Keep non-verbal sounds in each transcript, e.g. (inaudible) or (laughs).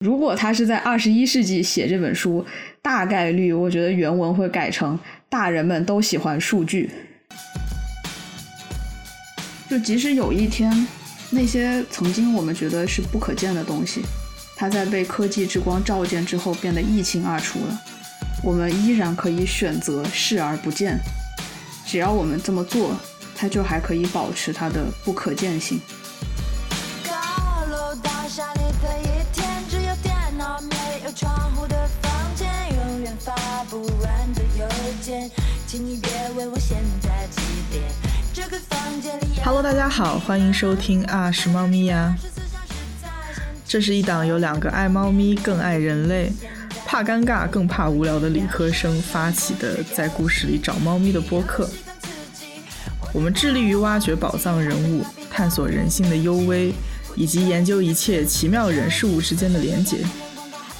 如果他是在二十一世纪写这本书，大概率我觉得原文会改成“大人们都喜欢数据”。就即使有一天，那些曾经我们觉得是不可见的东西，它在被科技之光照见之后变得一清二楚了，我们依然可以选择视而不见。只要我们这么做，它就还可以保持它的不可见性。请你别问我现在几点。这个房间里 Hello，大家好，欢迎收听啊是猫咪呀。这是一档由两个爱猫咪更爱人类、怕尴尬更怕无聊的理科生发起的，在故事里找猫咪的播客。我们致力于挖掘宝藏人物，探索人性的幽微，以及研究一切奇妙人事物之间的连结。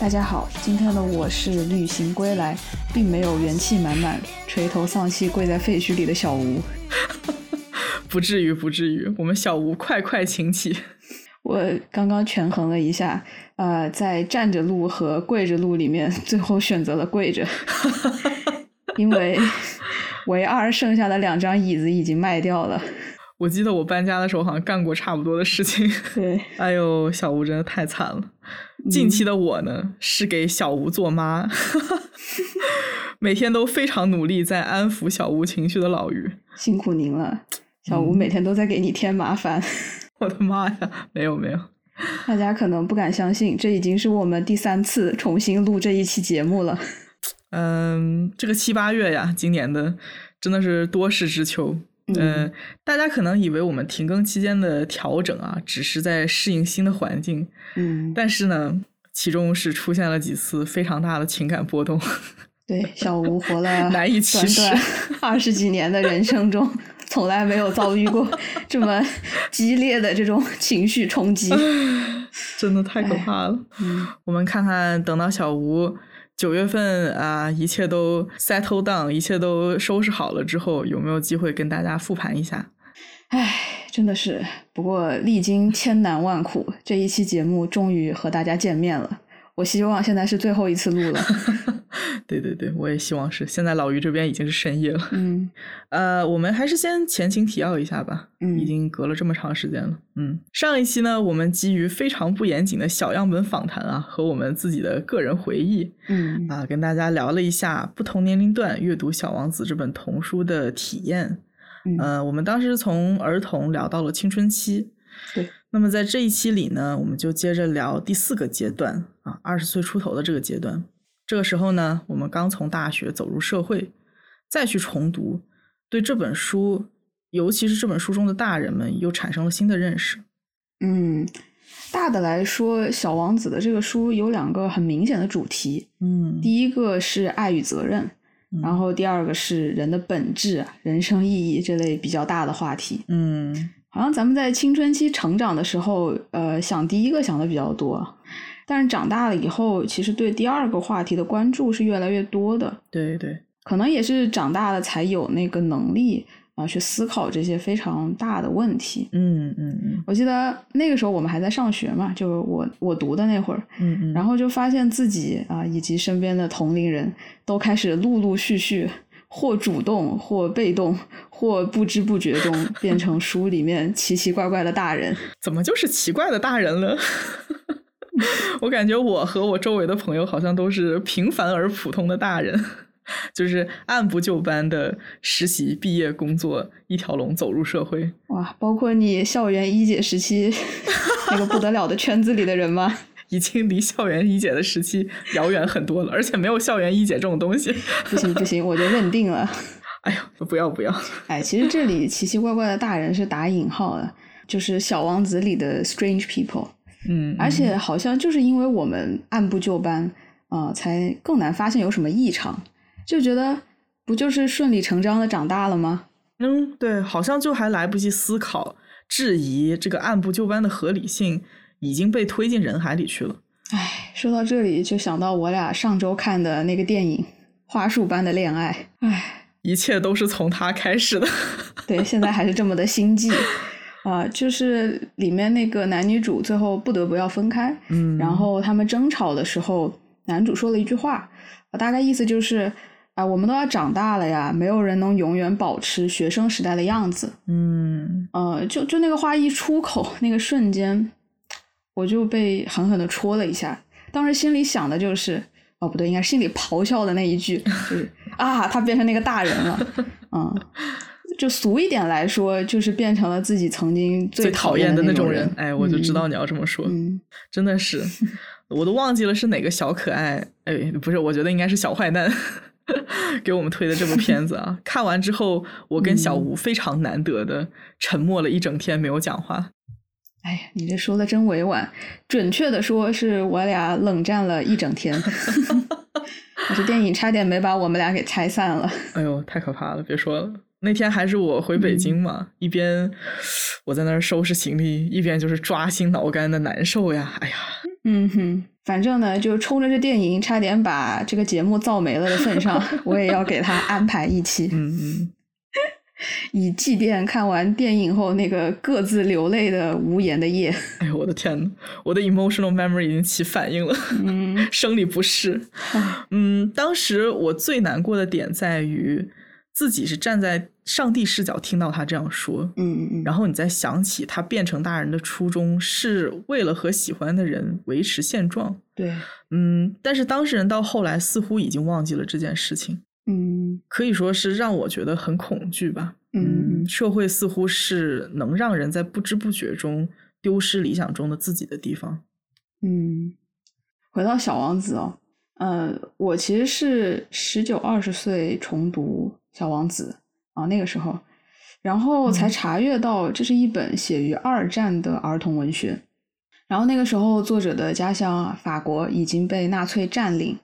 大家好，今天的我是旅行归来，并没有元气满满、垂头丧气跪在废墟里的小吴。(laughs) 不至于，不至于，我们小吴快快请起。(laughs) 我刚刚权衡了一下，呃，在站着录和跪着录里面，最后选择了跪着，(laughs) 因为唯二剩下的两张椅子已经卖掉了。我记得我搬家的时候好像干过差不多的事情。(laughs) 对，哎呦，小吴真的太惨了。近期的我呢，是给小吴做妈，(laughs) 每天都非常努力在安抚小吴情绪的老于。辛苦您了，小吴每天都在给你添麻烦。(laughs) 我的妈呀，没有没有，大家可能不敢相信，这已经是我们第三次重新录这一期节目了。嗯，这个七八月呀，今年的真的是多事之秋。嗯，大家可能以为我们停更期间的调整啊，只是在适应新的环境。嗯，但是呢，其中是出现了几次非常大的情感波动。对，小吴活了难以启齿短短 (laughs) 二十几年的人生中，从来没有遭遇过这么激烈的这种情绪冲击。(laughs) 真的太可怕了。嗯我们看看，等到小吴九月份啊，一切都 settle down，一切都收拾好了之后，有没有机会跟大家复盘一下？唉，真的是，不过历经千难万苦，这一期节目终于和大家见面了。我希望现在是最后一次录了。(laughs) 对对对，我也希望是。现在老于这边已经是深夜了。嗯呃，我们还是先前情提要一下吧。嗯已经隔了这么长时间了。嗯，上一期呢，我们基于非常不严谨的小样本访谈啊，和我们自己的个人回忆嗯啊，跟大家聊了一下不同年龄段阅读《小王子》这本童书的体验。嗯呃，我们当时从儿童聊到了青春期。对。那么在这一期里呢，我们就接着聊第四个阶段啊，二十岁出头的这个阶段。这个时候呢，我们刚从大学走入社会，再去重读，对这本书，尤其是这本书中的大人们，又产生了新的认识。嗯，大的来说，《小王子》的这个书有两个很明显的主题，嗯第一个是爱与责任，然后第二个是人的本质、啊人生意义这类比较大的话题。嗯好像咱们在青春期成长的时候，呃，想第一个想的比较多，但是长大了以后，其实对第二个话题的关注是越来越多的。对对，可能也是长大了才有那个能力啊、去思考这些非常大的问题。嗯嗯嗯我记得那个时候我们还在上学嘛，就是我我读的那会儿，嗯嗯，然后就发现自己啊、以及身边的同龄人都开始陆陆续续，或主动，或被动，或不知不觉中变成书里面奇奇怪怪的大人。(laughs) 怎么就是奇怪的大人了？(laughs) 我感觉我和我周围的朋友好像都是平凡而普通的大人，就是按部就班的实习、毕业、工作一条龙走入社会。哇，包括你校园一姐时期 (laughs) 那个不得了的圈子里的人吗？已经离校园一姐的时期遥远很多了，而且没有校园一姐这种东西。(laughs) 不行不行，我就认定了。哎呦，不要不要！哎，其实这里奇奇怪怪的大人是打引号的，就是《小王子》里的 strange people。嗯，而且好像就是因为我们按部就班啊、呃才更难发现有什么异常，就觉得不就是顺理成章的长大了吗？嗯，对，好像就还来不及思考、质疑这个按部就班的合理性，已经被推进人海里去了。哎，说到这里就想到我俩上周看的那个电影《花束般的恋爱》，哎，一切都是从他开始的。对，现在还是这么的心悸。啊、就是里面那个男女主最后不得不要分开，嗯，然后他们争吵的时候，男主说了一句话，啊大概意思就是啊、我们都要长大了呀，没有人能永远保持学生时代的样子。嗯呃，就就那个话一出口，那个瞬间，我就被狠狠的戳了一下。当时心里想的就是，哦，不对，应该心里咆哮的那一句就是啊，他变成那个大人了，嗯。就俗一点来说，就是变成了自己曾经最讨讨厌的那种那人。哎，我就知道嗯你要这么说，嗯真的是，我都忘记了是哪个小可爱，哎，不是，我觉得应该是小坏蛋 (laughs) 给我们推的这部片子啊。看完之后，我跟小嗯吴非常难得的沉默了一整天，没有讲话。哎呀，你这说的真委婉，准确的说是我俩冷战了一整天。(laughs) 可是电影差点没把我们俩给拆散了。哎呦，太可怕了！别说了，那天还是我回嗯北京嘛，一边我在那儿收拾行李，一边就是抓心挠肝的难受呀。哎呀，嗯哼，反正呢，就冲着这电影差点把这个节目造没了的份上，(laughs) 我也要给他安排一期，嗯嗯，以祭奠看完电影后那个各自流泪的无言的夜。哎呦，我的天呐，我的 emotional memory 已经起反应了，嗯生理不适。嗯，当时我最难过的点在于自己是站在上帝视角听到他这样说，嗯嗯然后你再想起他变成大人的初衷是为了和喜欢的人维持现状。对，嗯，但是当事人到后来似乎已经忘记了这件事情，嗯可以说是让我觉得很恐惧吧。嗯社会似乎是能让人在不知不觉中丢失理想中的自己的地方。嗯，回到小王子哦，呃，我其实是十九二十岁重读小王子啊，那个时候，然后才嗯查阅到这是一本写于二战的儿童文学。然后那个时候，作者的家乡啊，法国已经被纳粹占领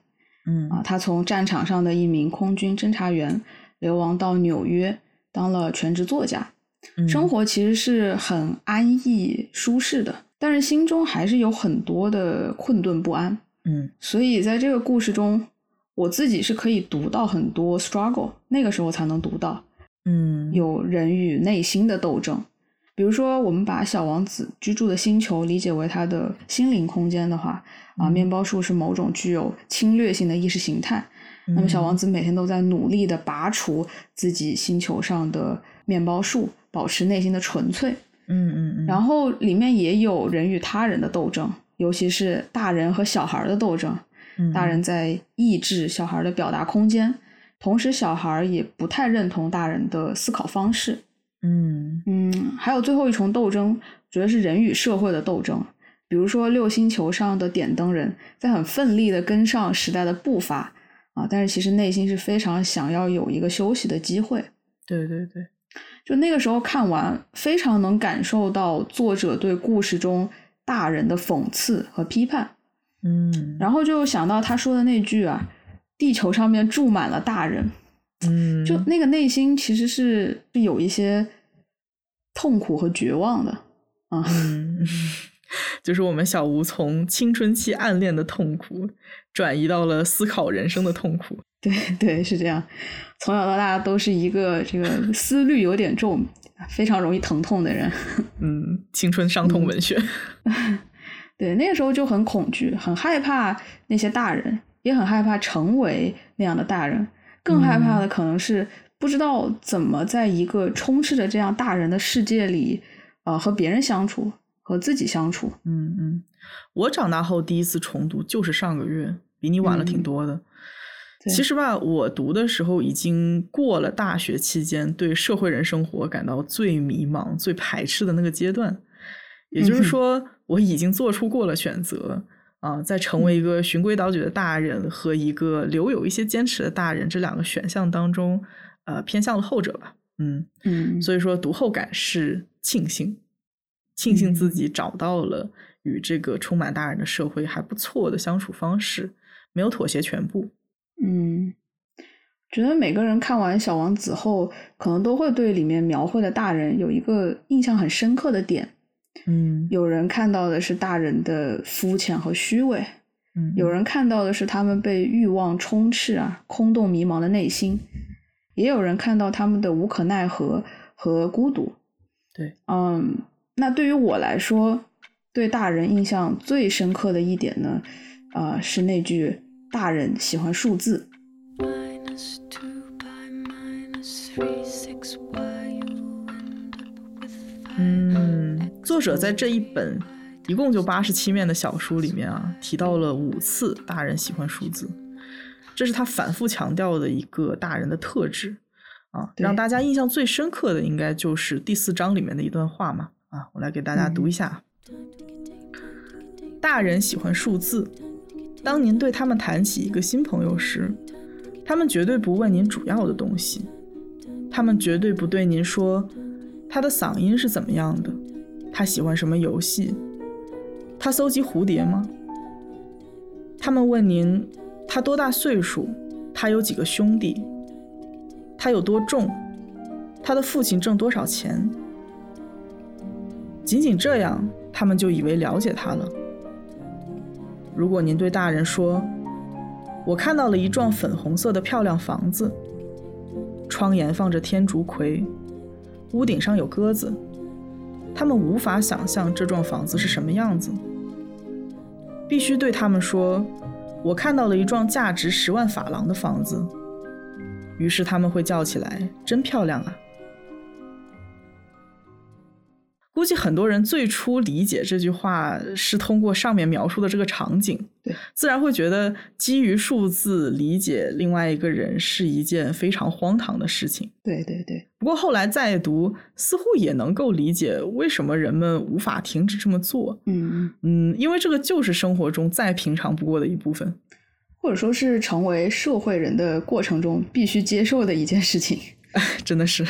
嗯啊，他从战场上的一名空军侦察员流亡到纽约，当了全职作家。嗯生活其实是很安逸舒适的，但是心中还是有很多的困顿不安。嗯所以在这个故事中，我自己是可以读到很多 struggle，那个时候才能读到嗯有人与内心的斗争。比如说，我们把小王子居住的星球理解为他的心灵空间的话，啊，嗯面包树是某种具有侵略性的意识形态。那么小王子每天都在努力的拔除自己星球上的面包树，保持内心的纯粹。嗯嗯嗯，然后里面也有人与他人的斗争，尤其是大人和小孩的斗争。嗯大人在抑制小孩的表达空间，同时小孩也不太认同大人的思考方式。嗯。嗯，还有最后一重斗争，觉得是人与社会的斗争。比如说六星球上的点灯人在很奋力的跟上时代的步伐啊，但是其实内心是非常想要有一个休息的机会。对对对，就那个时候看完，非常能感受到作者对故事中大人的讽刺和批判，嗯。然后就想到他说的那句啊，地球上面住满了大人，嗯就那个内心其实是是有一些痛苦和绝望的啊。嗯，(laughs) 就是我们小吴从青春期暗恋的痛苦，转移到了思考人生的痛苦。(laughs) 对 (laughs) 对，是这样。从小到大都是一个这个思虑有点重、非常容易疼痛的人。嗯，青春伤痛文学。对，那个时候就很恐惧，很害怕那些大人，也很害怕成为那样的大人。更害怕的可能是不知道怎么在一个充斥着这样大人的世界里，呃，和别人相处，和自己相处。嗯嗯，我长大后第一次重读就是上个月，比你晚了挺嗯多的。对其实吧，我读的时候已经过了大学期间对社会人生活感到最迷茫、最排斥的那个阶段。也就是说，我已经做出过了选择啊，在成嗯为一个循规蹈矩的大人和一个留有一些坚持的大人这两个选项当中，呃，偏向了后者吧。嗯，嗯，所以说读后感是庆幸，庆幸自嗯己找到了与这个充满大人的社会还不错的相处方式，没有妥协全部。嗯，觉得每个人看完《小王子》后，可能都会对里面描绘的大人有一个印象很深刻的点。嗯。有人看到的是大人的肤浅和虚伪，嗯，有人看到的是他们被欲望充斥啊、空洞迷茫的内心，也有人看到他们的无可奈何和孤独。对，嗯，那对于我来说，对大人印象最深刻的一点呢，呃，是那句“大人喜欢数字”。嗯，作者在这一本一共就八十七面的小书里面啊，提到了五次大人喜欢数字，这是他反复强调的一个大人的特质啊。让大家印象最深刻的应该就是第四章里面的一段话嘛啊，我来给大家读一下。大人喜欢数字，当您对他们谈起一个新朋友时，他们绝对不问您主要的东西，他们绝对不对您说他的嗓音是怎么样的，他喜欢什么游戏，他搜集蝴蝶吗？他们问您他多大岁数，他有几个兄弟，他有多重，他的父亲挣多少钱。仅仅这样，他们就以为了解他了。如果您对大人说：“我看到了一幢粉红色的漂亮房子，窗沿放着天竺葵，屋顶上有鸽子。”他们无法想象这幢房子是什么样子。必须对他们说：“我看到了一幢价值十万法郎的房子。”于是他们会叫起来：“真漂亮啊！”估计很多人最初理解这句话是通过上面描述的这个场景，对，自然会觉得基于数字理解另外一个人是一件非常荒唐的事情。对对对，不过后来再读，似乎也能够理解为什么人们无法停止这么做。嗯，嗯，因为这个就是生活中再平常不过的一部分。或者说是成为社会人的过程中必须接受的一件事情。(laughs) 真的是，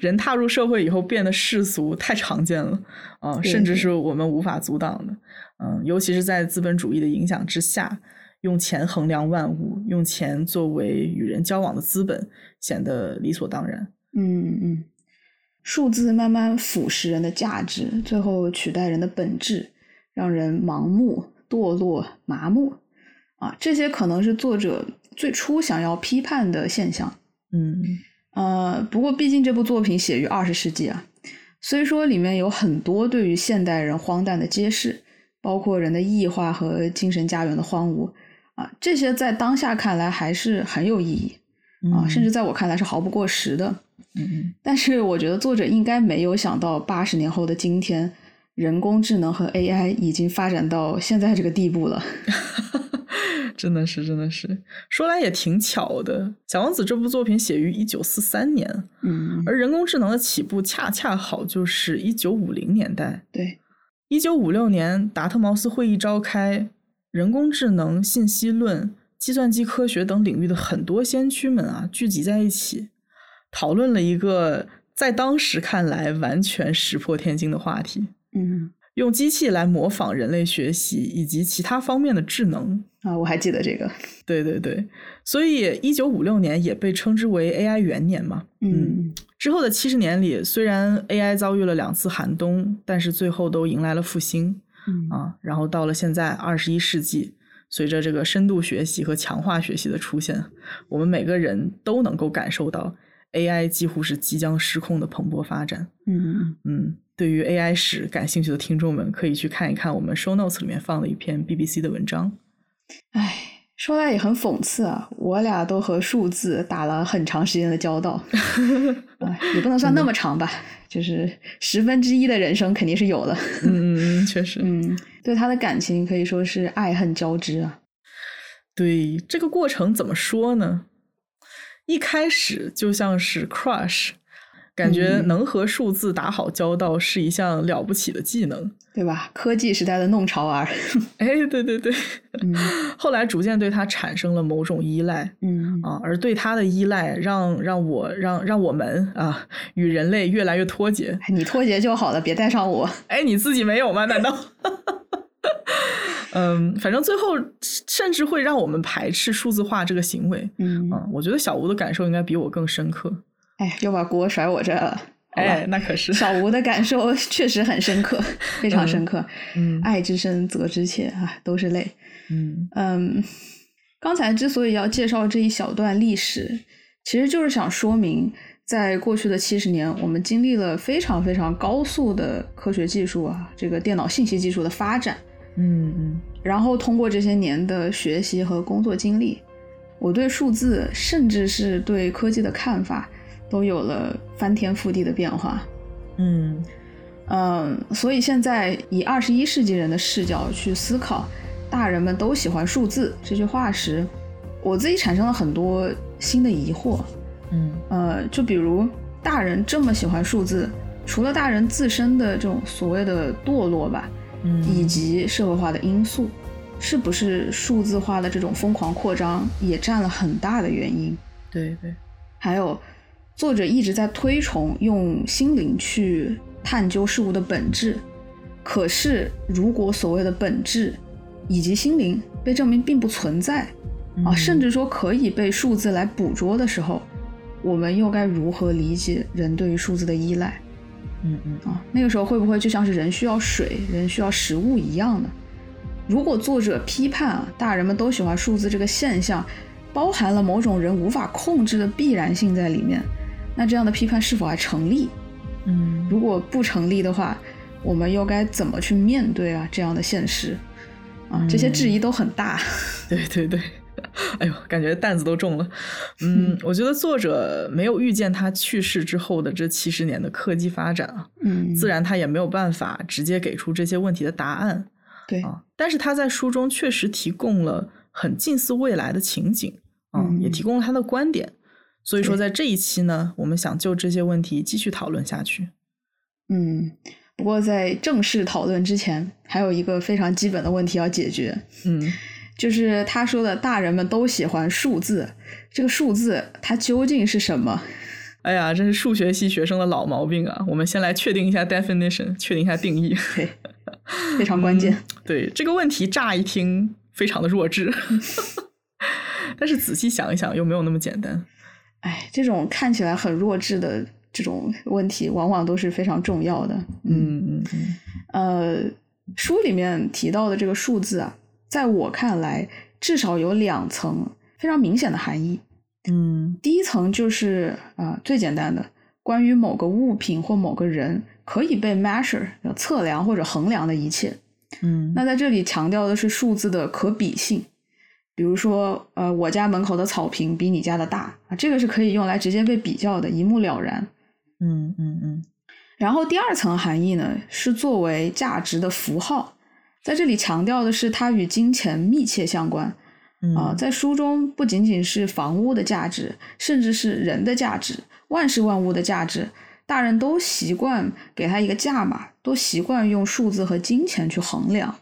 人踏入社会以后变得世俗太常见了啊、对甚至是我们无法阻挡的。嗯，尤其是在资本主义的影响之下，用钱衡量万物，用钱作为与人交往的资本，显得理所当然。嗯嗯，数字慢慢腐蚀人的价值，最后取代人的本质，让人盲目、堕落、麻木。啊，这些可能是作者最初想要批判的现象。嗯呃，不过毕竟这部作品写于二十世纪啊，虽说里面有很多对于现代人荒诞的揭示，包括人的异化和精神家园的荒芜啊，这些在当下看来还是很有意义啊，甚至在我看来是毫不过时的。嗯但是我觉得作者应该没有想到，八十年后的今天，人工智能和 AI 已经发展到现在这个地步了。(laughs) 真的是，真的是，说来也挺巧的，《小王子》这部作品写于一九四三年，嗯，而人工智能的起步恰恰好就是一九五零年代。对，一九五六年，达特茅斯会议召开，人工智能、信息论、计算机科学等领域的很多先驱们啊，聚集在一起，讨论了一个在当时看来完全石破天惊的话题：嗯用机器来模仿人类学习以及其他方面的智能。啊，我还记得这个。对对对，所以一九五六年也被称之为 AI 元年嘛。嗯之后的七十年里，虽然 AI 遭遇了两次寒冬，但是最后都迎来了复兴嗯啊。然后到了现在二十一世纪，随着这个深度学习和强化学习的出现，我们每个人都能够感受到 AI 几乎是即将失控的蓬勃发展。嗯嗯，对于 AI 史感兴趣的听众们，可以去看一看我们 Show Notes 里面放的一篇 BBC 的文章。唉，说来也很讽刺啊，我俩都和数字打了很长时间的交道，(laughs) 啊，也不能算那么长吧，就是十分之一的人生肯定是有的。嗯，确实。嗯，对他的感情可以说是爱恨交织啊。对这个过程怎么说呢？一开始就像是 crush，感觉嗯能和数字打好交道是一项了不起的技能。对吧？科技时代的弄潮儿。哎，对对对，嗯 (laughs) 后来逐渐对它产生了某种依赖嗯啊，而对它的依赖让让我让让我们啊与人类越来越脱节。哎你脱节就好了，别带上我。哎，你自己没有吗？难道？(laughs) 嗯，反正最后甚至会让我们排斥数字化这个行为。嗯，嗯，我觉得小吴的感受应该比我更深刻。哎，又把锅甩我这儿了。哎，那可是。小吴的感受 (laughs) 确实很深刻，非常深刻。嗯爱之深，责之切啊，都是泪。嗯嗯，刚才之所以要介绍这一小段历史，其实就是想说明，在过去的七十年，我们经历了非常非常高速的科学技术啊，这个电脑信息技术的发展。嗯嗯然后通过这些年的学习和工作经历，我对数字，甚至是对科技的看法，都有了翻天覆地的变化。嗯嗯，所以现在以二十一世纪人的视角去思考“大人们都喜欢数字”这句话时，我自己产生了很多新的疑惑。嗯呃，就比如大人这么喜欢数字，除了大人自身的这种所谓的堕落吧，嗯，以及社会化的因素，是不是数字化的这种疯狂扩张也占了很大的原因？对对，还有，作者一直在推崇用心灵去探究事物的本质，可是如果所谓的本质以及心灵被证明并不存在啊，嗯甚至说可以被数字来捕捉的时候，我们又该如何理解人对于数字的依赖嗯嗯啊？那个时候会不会就像是人需要水、人需要食物一样呢？如果作者批判啊，大人们都喜欢数字这个现象，包含了某种人无法控制的必然性在里面，那这样的批判是否还成立？嗯如果不成立的话，我们又该怎么去面对啊这样的现实？啊，这些质疑都很大。对 (laughs) 对对，(laughs) 哎呦，感觉担子都重了。嗯，我觉得作者没有预见他去世之后的这七十年的科技发展啊，嗯，自然他也没有办法直接给出这些问题的答案对，啊。但是他在书中确实提供了很近似未来的情景啊，嗯也提供了他的观点。所以说，在这一期呢，我们想就这些问题继续讨论下去。嗯。不过在正式讨论之前，还有一个非常基本的问题要解决，嗯就是他说的大人们都喜欢数字，这个数字它究竟是什么？哎呀，这是数学系学生的老毛病啊！我们先来确定一下 definition，确定一下定义。对，非常关键。对这个问题，乍一听非常的弱智，(laughs) 但是仔细想一想，又没有那么简单。哎，这种看起来很弱智的这种问题，往往都是非常重要的。嗯嗯嗯呃，书里面提到的这个数字啊，在我看来，至少有两层非常明显的含义。嗯第一层就是啊、最简单的，关于某个物品或某个人可以被 measure 测量或者衡量的一切。嗯那在这里强调的是数字的可比性，比如说，呃，我家门口的草坪比你家的大啊，这个是可以用来直接被比较的，一目了然。嗯嗯嗯然后第二层含义呢，是作为价值的符号，在这里强调的是它与金钱密切相关嗯啊、在书中不仅仅是房屋的价值，甚至是人的价值、万事万物的价值，大人都习惯给它一个价码，都习惯用数字和金钱去衡量。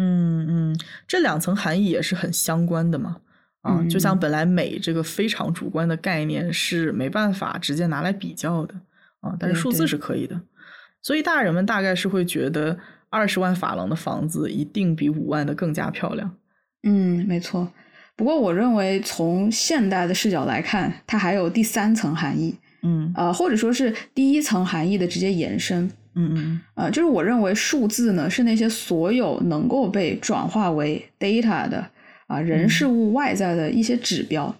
嗯嗯，这两层含义也是很相关的嘛。啊，就像嗯本来美这个非常主观的概念是没办法直接拿来比较的啊，但是数字是可以的。所以大人们大概是会觉得二十万法郎的房子一定比五万的更加漂亮。嗯，没错。不过我认为从现代的视角来看，它还有第三层含义，嗯呃，或者说是第一层含义的直接延伸。嗯嗯呃，就是我认为数字呢是那些所有能够被转化为 data 的啊人嗯事物外在的一些指标，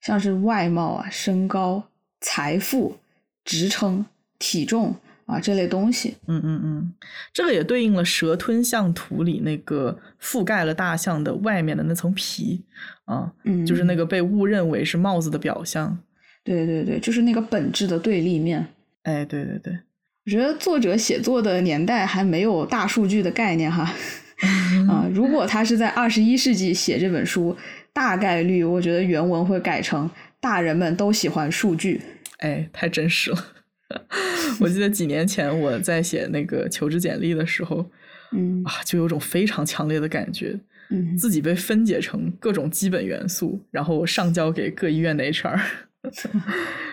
像是外貌啊、身高、财富、职称、体重啊这类东西。嗯嗯嗯，这个也对应了蛇吞象图里那个覆盖了大象的外面的那层皮啊，嗯，就是那个被误认为是帽子的表象。对对对，就是那个本质的对立面。哎，对对对，我觉得作者写作的年代还没有大数据的概念哈，(laughs) 啊，如果他是在二十一世纪写这本书，大概率我觉得原文会改成“大人们都喜欢数据哎，太真实了。(laughs) 我记得几年前我在写那个求职简历的时候”。嗯啊，就有种非常强烈的感觉，嗯自己被分解成各种基本元素，然后上交给各医院的 HR。(laughs)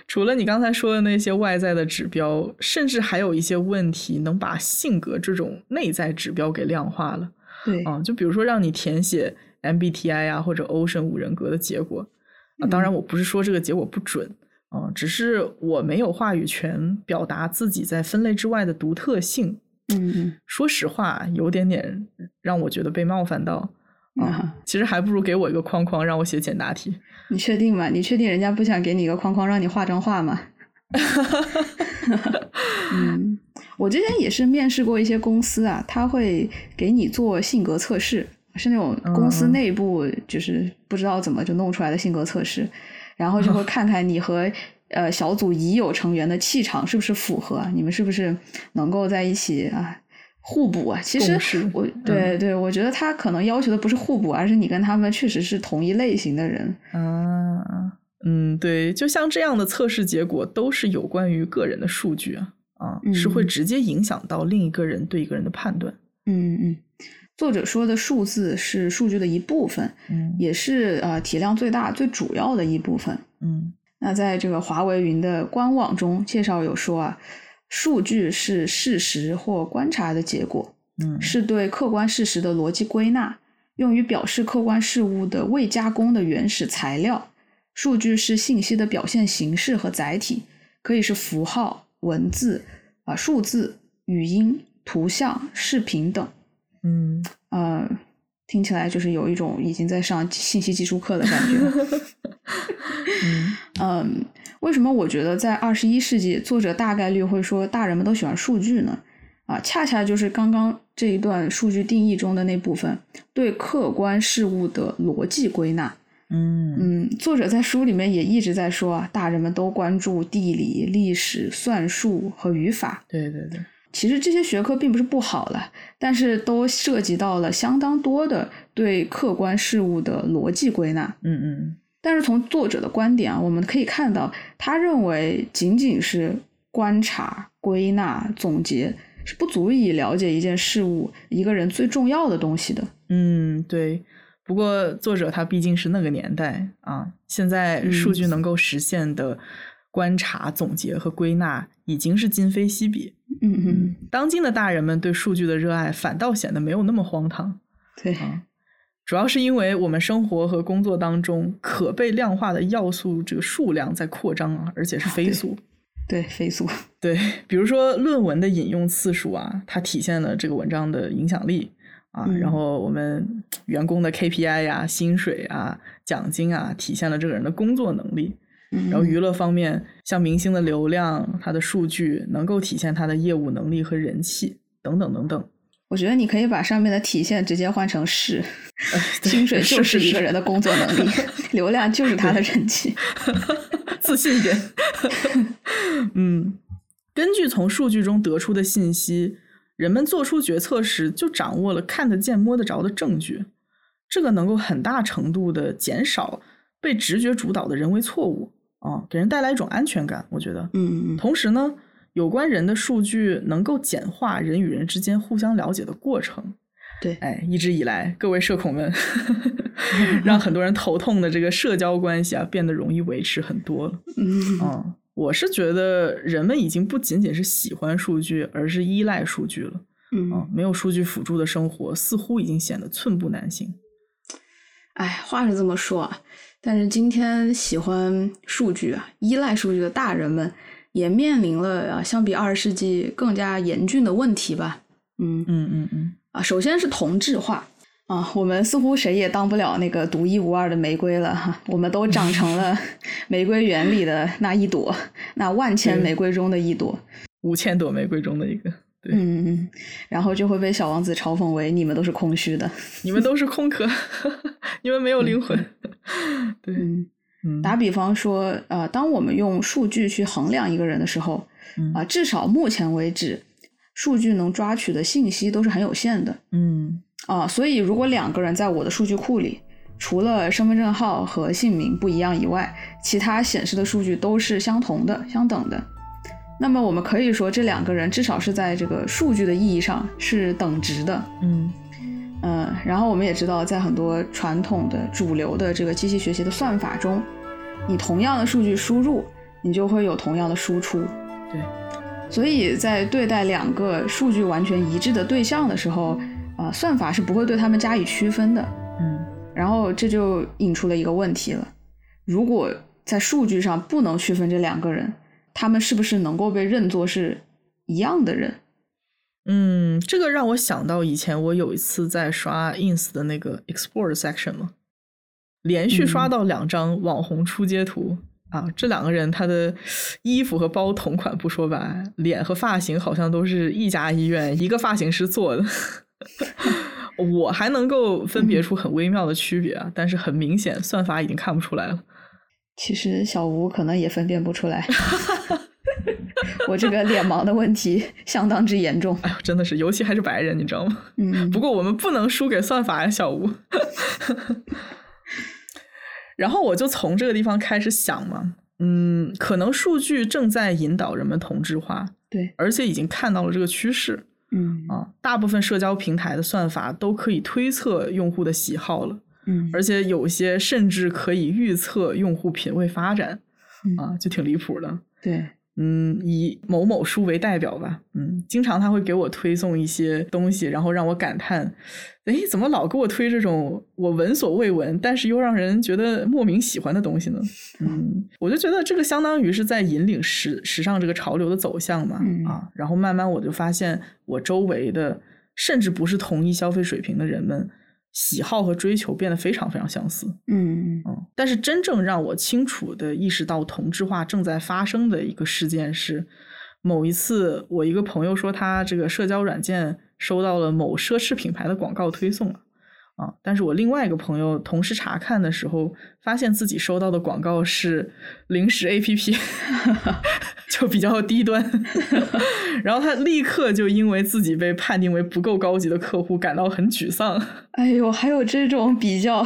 除了你刚才说的那些外在的指标，甚至还有一些问题能把性格这种内在指标给量化了。对，啊，就比如说让你填写 MBTI 啊或者 Ocean 五人格的结果啊，当然我不是说这个结果不准啊，只是我没有话语权表达自己在分类之外的独特性。嗯嗯说实话，有点点让我觉得被冒犯到啊啊，其实还不如给我一个框框让我写简答题。你确定吗？你确定人家不想给你一个框框让你画张画吗？(laughs) 嗯，我之前也是面试过一些公司啊，他会给你做性格测试，是那种公司嗯内部就是不知道怎么就弄出来的性格测试，然后就会看看你和呃小组已有成员的气场是不是符合，你们是不是能够在一起啊互补啊。其实我对对，我觉得他可能要求的不是互补，而是你跟他们确实是同一类型的人。啊，嗯，对，就像这样的测试结果都是有关于个人的数据啊，啊，是会嗯直接影响到另一个人对一个人的判断。嗯嗯，作者说的数字是数据的一部分，嗯也是呃体量最大、最主要的一部分。嗯那在这个华为云的官网中介绍有说啊，数据是事实或观察的结果，嗯是对客观事实的逻辑归纳，用于表示客观事物的未加工的原始材料。数据是信息的表现形式和载体，可以是符号、文字啊、数字、语音、图像、视频等。嗯呃，听起来就是有一种已经在上信息技术课的感觉。(laughs) 嗯嗯，为什么我觉得在二十一世纪，作者大概率会说大人们都喜欢数据呢？啊，恰恰就是刚刚这一段数据定义中的那部分对客观事物的逻辑归纳。嗯嗯，作者在书里面也一直在说啊，大人们都关注地理、历史、算术和语法。对对对，其实这些学科并不是不好了，但是都涉及到了相当多的对客观事物的逻辑归纳。嗯嗯但是从作者的观点啊，我们可以看到，他认为仅仅是观察、归纳、总结是不足以了解一件事物、一个人最重要的东西的。嗯，对。不过作者他毕竟是那个年代啊，现在数据能够实现的观察、总结和归纳已经是今非昔比。嗯嗯，当今的大人们对数据的热爱反倒显得没有那么荒唐。对，啊，主要是因为我们生活和工作当中可被量化的要素这个数量在扩张啊，而且是飞速。对，飞速。(laughs) 对，比如说论文的引用次数啊，它体现了这个文章的影响力啊。嗯然后我们员工的 KPI 呀、薪水啊、奖金啊，体现了这个人的工作能力。嗯，然后娱乐方面，像明星的流量，他的数据能够体现他的业务能力和人气等等等等。我觉得你可以把上面的体现直接换成是，对薪水就是一个人的工作能力，(laughs) 流量就是他的人气。自信一点。(laughs) 嗯，根据从数据中得出的信息，人们做出决策时就掌握了看得见、摸得着的证据，这个能够很大程度的减少被直觉主导的人为错误啊，给人带来一种安全感。我觉得，嗯嗯同时呢，有关人的数据能够简化人与人之间互相了解的过程。对哎，一直以来，各位社恐们 (laughs) (laughs) 让很多人头痛的这个社交关系啊，变得容易维持很多了。嗯嗯，我是觉得人们已经不仅仅是喜欢数据，而是依赖数据了。嗯啊，没有数据辅助的生活，似乎已经显得寸步难行。哎，话是这么说啊，但是今天喜欢数据啊、依赖数据的大人们，也面临了啊，相比二十世纪更加严峻的问题吧。嗯嗯嗯嗯，啊，首先是同质化啊，我们似乎谁也当不了那个独一无二的玫瑰了哈，我们都长成了 (laughs) 玫瑰园里的那一朵，那万千玫瑰中的一朵。五千朵玫瑰中的一个，对，嗯嗯，然后就会被小王子嘲讽为你们都是空虚的。你们都是空壳，(laughs) 你们没有灵魂。对，嗯。嗯，打比方说，呃，当我们用数据去衡量一个人的时候，嗯。啊、至少目前为止，数据能抓取的信息都是很有限的嗯。啊、所以如果两个人在我的数据库里，除了身份证号和姓名不一样以外，其他显示的数据都是相同的、相等的，那么我们可以说这两个人至少是在这个数据的意义上是等值的。嗯嗯，然后我们也知道，在很多传统的主流的这个机器学习的算法中，你同样的数据输入，你就会有同样的输出。对，所以在对待两个数据完全一致的对象的时候，啊、算法是不会对他们加以区分的。嗯然后这就引出了一个问题了：如果在数据上不能区分这两个人，他们是不是能够被认作是一样的人？嗯，这个让我想到以前我有一次在刷 ins 的那个 explore section 嘛，连续刷嗯到两张网红出街图，啊，这两个人他的衣服和包同款不说吧，脸和发型好像都是一家医院一个发型师做的。(laughs) 我还能够分别出很微妙的区别啊，但是很明显算法已经看不出来了。其实小吴可能也分辨不出来，(laughs) (laughs) 我这个脸盲的问题相当之严重。哎呦，真的是，尤其还是白人，你知道吗？嗯，不过我们不能输给算法呀，小吴。(laughs) 然后我就从这个地方开始想嘛，嗯，可能数据正在引导人们同质化，对，而且已经看到了这个趋势。嗯啊，大部分社交平台的算法都可以推测用户的喜好了，嗯，而且有些甚至可以预测用户品味发展，嗯啊，就挺离谱的。对，嗯，以某某书为代表吧，嗯，经常他会给我推送一些东西，然后让我感叹，哎，怎么老给我推这种我闻所未闻，但是又让人觉得莫名喜欢的东西呢？嗯，我就觉得这个相当于是在引领时时尚这个潮流的走向嘛，嗯啊，然后慢慢我就发现我周围的甚至不是同一消费水平的人们。喜好和追求变得非常非常相似，嗯嗯，但是真正让我清楚的意识到同质化正在发生的一个事件是，某一次我一个朋友说他这个社交软件收到了某奢侈品牌的广告推送了，啊，但是我另外一个朋友同时查看的时候，发现自己收到的广告是零食 APP，(laughs) 就比较低端，(laughs) 然后他立刻就因为自己被判定为不够高级的客户感到很沮丧。哎呦，还有这种比较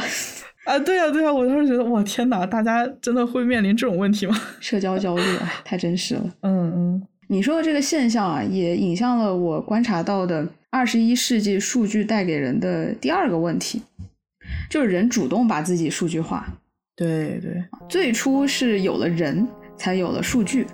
啊，对呀、对呀、我当时觉得，哇，天哪，大家真的会面临这种问题吗？(laughs) 社交焦虑，哎，太真实了。嗯嗯你说的这个现象啊，也影响了我观察到的二十一世纪数据带给人的第二个问题，就是人主动把自己数据化。对对，最初是有了人，才有了数据。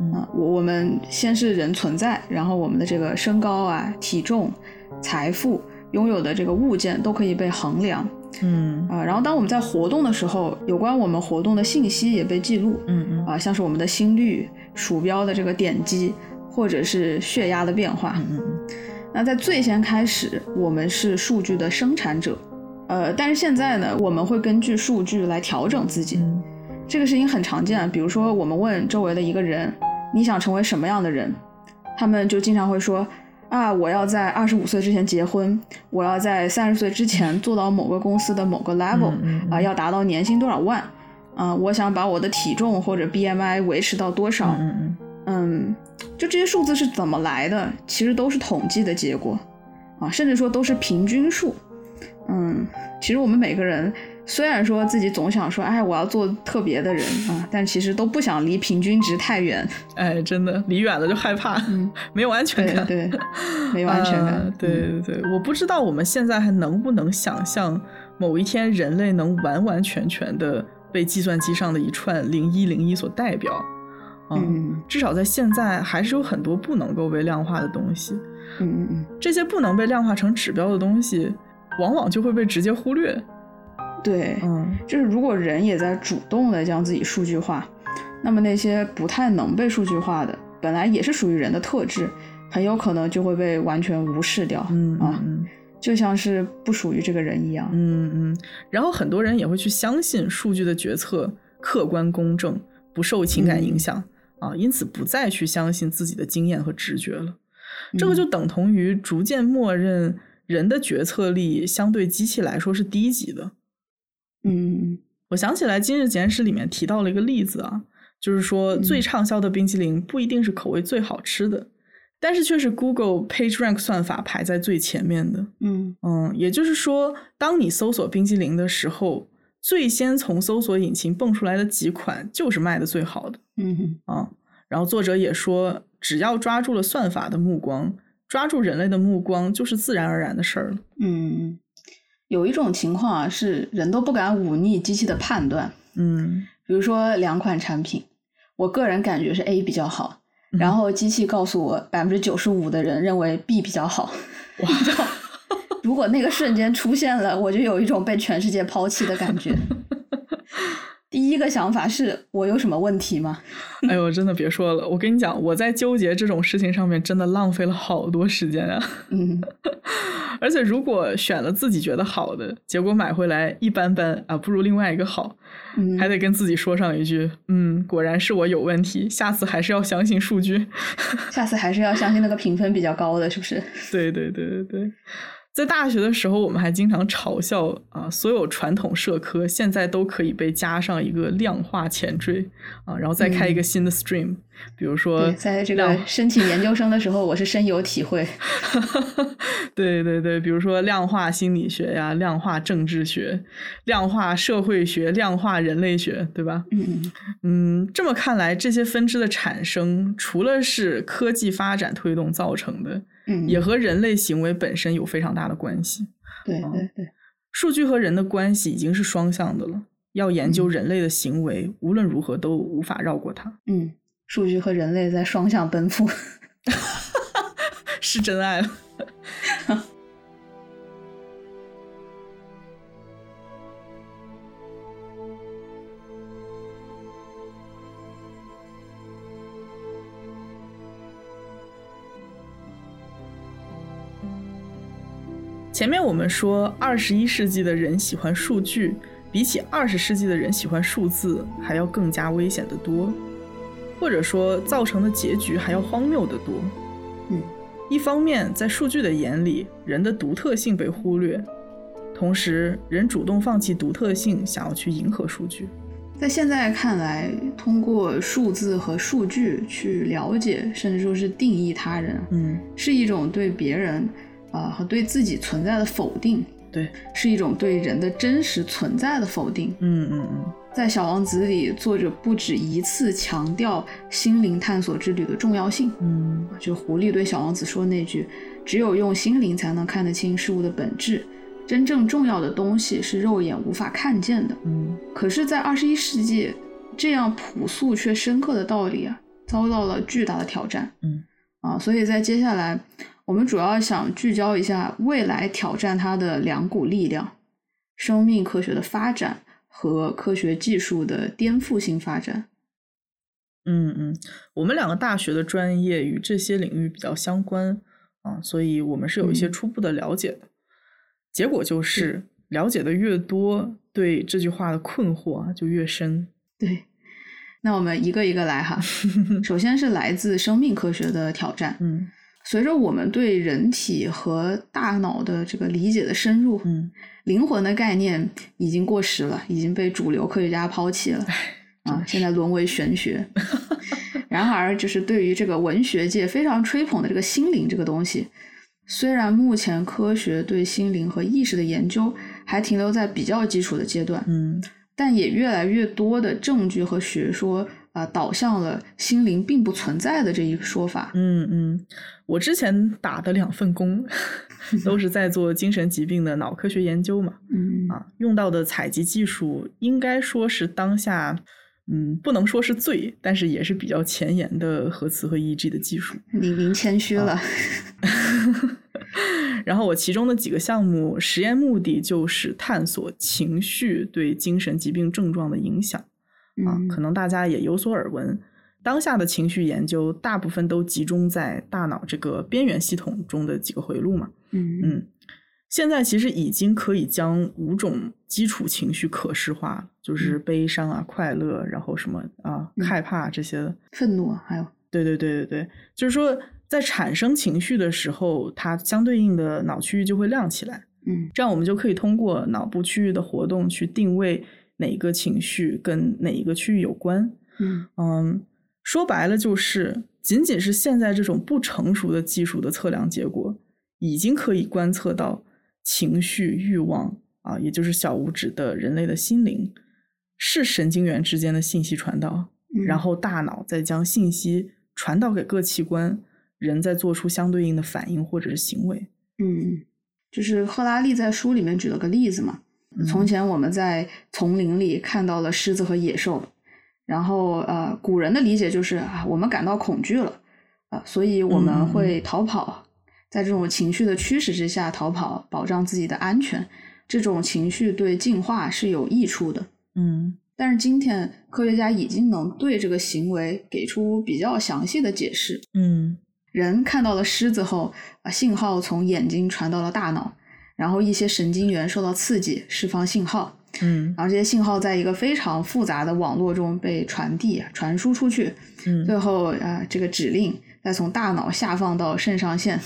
嗯啊，我我们先是人存在，然后我们的这个身高啊、体重、财富、拥有的这个物件都可以被衡量嗯啊。然后当我们在活动的时候，有关我们活动的信息也被记录嗯嗯啊，像是我们的心率、鼠标的这个点击，或者是血压的变化。嗯嗯那在最先开始，我们是数据的生产者，呃，但是现在呢，我们会根据数据来调整自己。嗯这个事情很常见，比如说我们问周围的一个人，你想成为什么样的人？他们就经常会说啊，我要在二十五岁之前结婚，我要在三十岁之前做到某个公司的某个 level，嗯嗯嗯啊，要达到年薪多少万，啊，我想把我的体重或者 BMI 维持到多少，嗯嗯嗯，就这些数字是怎么来的？其实都是统计的结果啊，甚至说都是平均数。嗯，其实我们每个人虽然说自己总想说，哎，我要做特别的人啊，但其实都不想离平均值太远。哎，真的离远了就害怕，嗯，没有安全感，对对，没有安全感。呃对对对，我不知道我们现在还能不能想象某一天人类能完完全全的被计算机上的一串零一零一所代表。嗯至少在现在还是有很多不能够被量化的东西。嗯嗯嗯，这些不能被量化成指标的东西，往往就会被直接忽略。对，嗯就是如果人也在主动的将自己数据化，那么那些不太能被数据化的，本来也是属于人的特质，很有可能就会被完全无视掉。嗯啊，嗯就像是不属于这个人一样。嗯嗯，然后很多人也会去相信数据的决策客观公正，不受情感影响、啊，因此不再去相信自己的经验和直觉了。这个就等同于逐渐默认人的决策力相对机器来说是低级的。嗯我想起来《今日简史》里面提到了一个例子啊，就是说最畅销的冰淇淋不一定是口味最好吃的，但是却是 Google PageRank 算法排在最前面的。嗯嗯，也就是说，当你搜索冰淇淋的时候，最先从搜索引擎蹦出来的几款就是卖的最好的嗯啊。然后作者也说，只要抓住了算法的目光，抓住人类的目光，就是自然而然的事儿了。嗯，有一种情况啊，是人都不敢忤逆机器的判断。嗯比如说两款产品，我个人感觉是 A 比较好，嗯然后机器告诉我百分之九十五的人认为 B 比较好。(laughs) 哇，如果那个瞬间出现了，我就有一种被全世界抛弃的感觉。(laughs) 第一个想法是我有什么问题吗？(laughs) 哎呦，真的别说了，我跟你讲，我在纠结这种事情上面真的浪费了好多时间啊。嗯，(laughs) 而且如果选了自己觉得好的，结果买回来一般般啊，不如另外一个好，嗯还得跟自己说上一句，嗯，果然是我有问题，下次还是要相信数据。(laughs) 下次还是要相信那个评分比较高的，是不是？对对对对对，在大学的时候，我们还经常嘲笑啊，所有传统社科现在都可以被加上一个量化前缀啊，然后再开一个新的 stream，、比如说，在这个申请研究生的时候，我是深有体会。(laughs) 对对对，比如说量化心理学呀、量化政治学、量化社会学、量化人类学，对吧？嗯嗯，这么看来，这些分支的产生，除了是科技发展推动造成的，嗯，也和人类行为本身有非常大的关系。对对对，数据和人的关系已经是双向的了，要研究人类的行为，无论如何都无法绕过它，嗯，数据和人类在双向奔赴。(laughs) 是真爱了。(laughs) 前面我们说，二十一世纪的人喜欢数据，比起二十世纪的人喜欢数字，还要更加危险得多，或者说造成的结局还要荒谬得多。嗯，一方面，在数据的眼里，人的独特性被忽略；同时，人主动放弃独特性，想要去迎合数据。在现在看来，通过数字和数据去了解，甚至说是定义他人，嗯，是一种对别人啊、和对自己存在的否定，对，是一种对人的真实存在的否定。嗯嗯嗯，在《小王子》里，作者不止一次强调心灵探索之旅的重要性。嗯就狐狸对小王子说那句：“只有用心灵才能看得清事物的本质，真正重要的东西是肉眼无法看见的。”嗯可是，在二十一世纪，这样朴素却深刻的道理啊，遭到了巨大的挑战。嗯啊，所以在接下来，我们主要想聚焦一下未来挑战它的两股力量：生命科学的发展和科学技术的颠覆性发展。嗯嗯，我们两个大学的专业与这些领域比较相关啊，所以我们是有一些嗯初步的了解的。结果就是，了解的越多，对这句话的困惑啊就越深。对，那我们一个一个来哈。(laughs) 首先是来自生命科学的挑战。嗯随着我们对人体和大脑的这个理解的深入，嗯灵魂的概念已经过时了，已经被主流科学家抛弃了啊，现在沦为玄学。(laughs) 然而，就是对于这个文学界非常吹捧的这个心灵这个东西，虽然目前科学对心灵和意识的研究还停留在比较基础的阶段，嗯但也越来越多的证据和学说啊、导向了心灵并不存在的这一个说法。嗯嗯，我之前打的两份工 (laughs) 都是在做精神疾病的脑科学研究嘛，嗯啊，用到的采集技术应该说是当下，嗯，不能说是最，但是也是比较前沿的核磁和 EEG 的技术。您您谦虚了。(laughs) 然后我其中的几个项目实验目的就是探索情绪对精神疾病症状的影响啊，嗯。可能大家也有所耳闻。当下的情绪研究大部分都集中在大脑这个边缘系统中的几个回路嘛，嗯。嗯，现在其实已经可以将五种基础情绪可视化，就是。悲伤啊、快乐，然后什么啊、嗯害怕这些。的。愤怒啊还有。对对对对对，就是说在产生情绪的时候，它相对应的脑区域就会亮起来，嗯。这样我们就可以通过脑部区域的活动去定位哪一个情绪跟哪一个区域有关。嗯嗯，说白了就是，仅仅是现在这种不成熟的技术的测量结果，已经可以观测到情绪、欲望啊，也就是小五指的人类的心灵，是神经元之间的信息传导，嗯然后大脑再将信息传导给各器官，人再做出相对应的反应或者是行为。嗯，就是赫拉利在书里面举了个例子嘛。从前我们在丛林里看到了狮子和野兽，然后呃，古人的理解就是啊，我们感到恐惧了啊、所以我们会逃跑，在这种情绪的驱使之下逃跑，保障自己的安全。这种情绪对进化是有益处的。嗯但是今天科学家已经能对这个行为给出比较详细的解释。嗯人看到了狮子后，啊，信号从眼睛传到了大脑，然后一些神经元受到刺激，释放信号，嗯。然后这些信号在一个非常复杂的网络中被传递、传输出去，嗯。最后啊，这个指令再从大脑下放到肾上腺，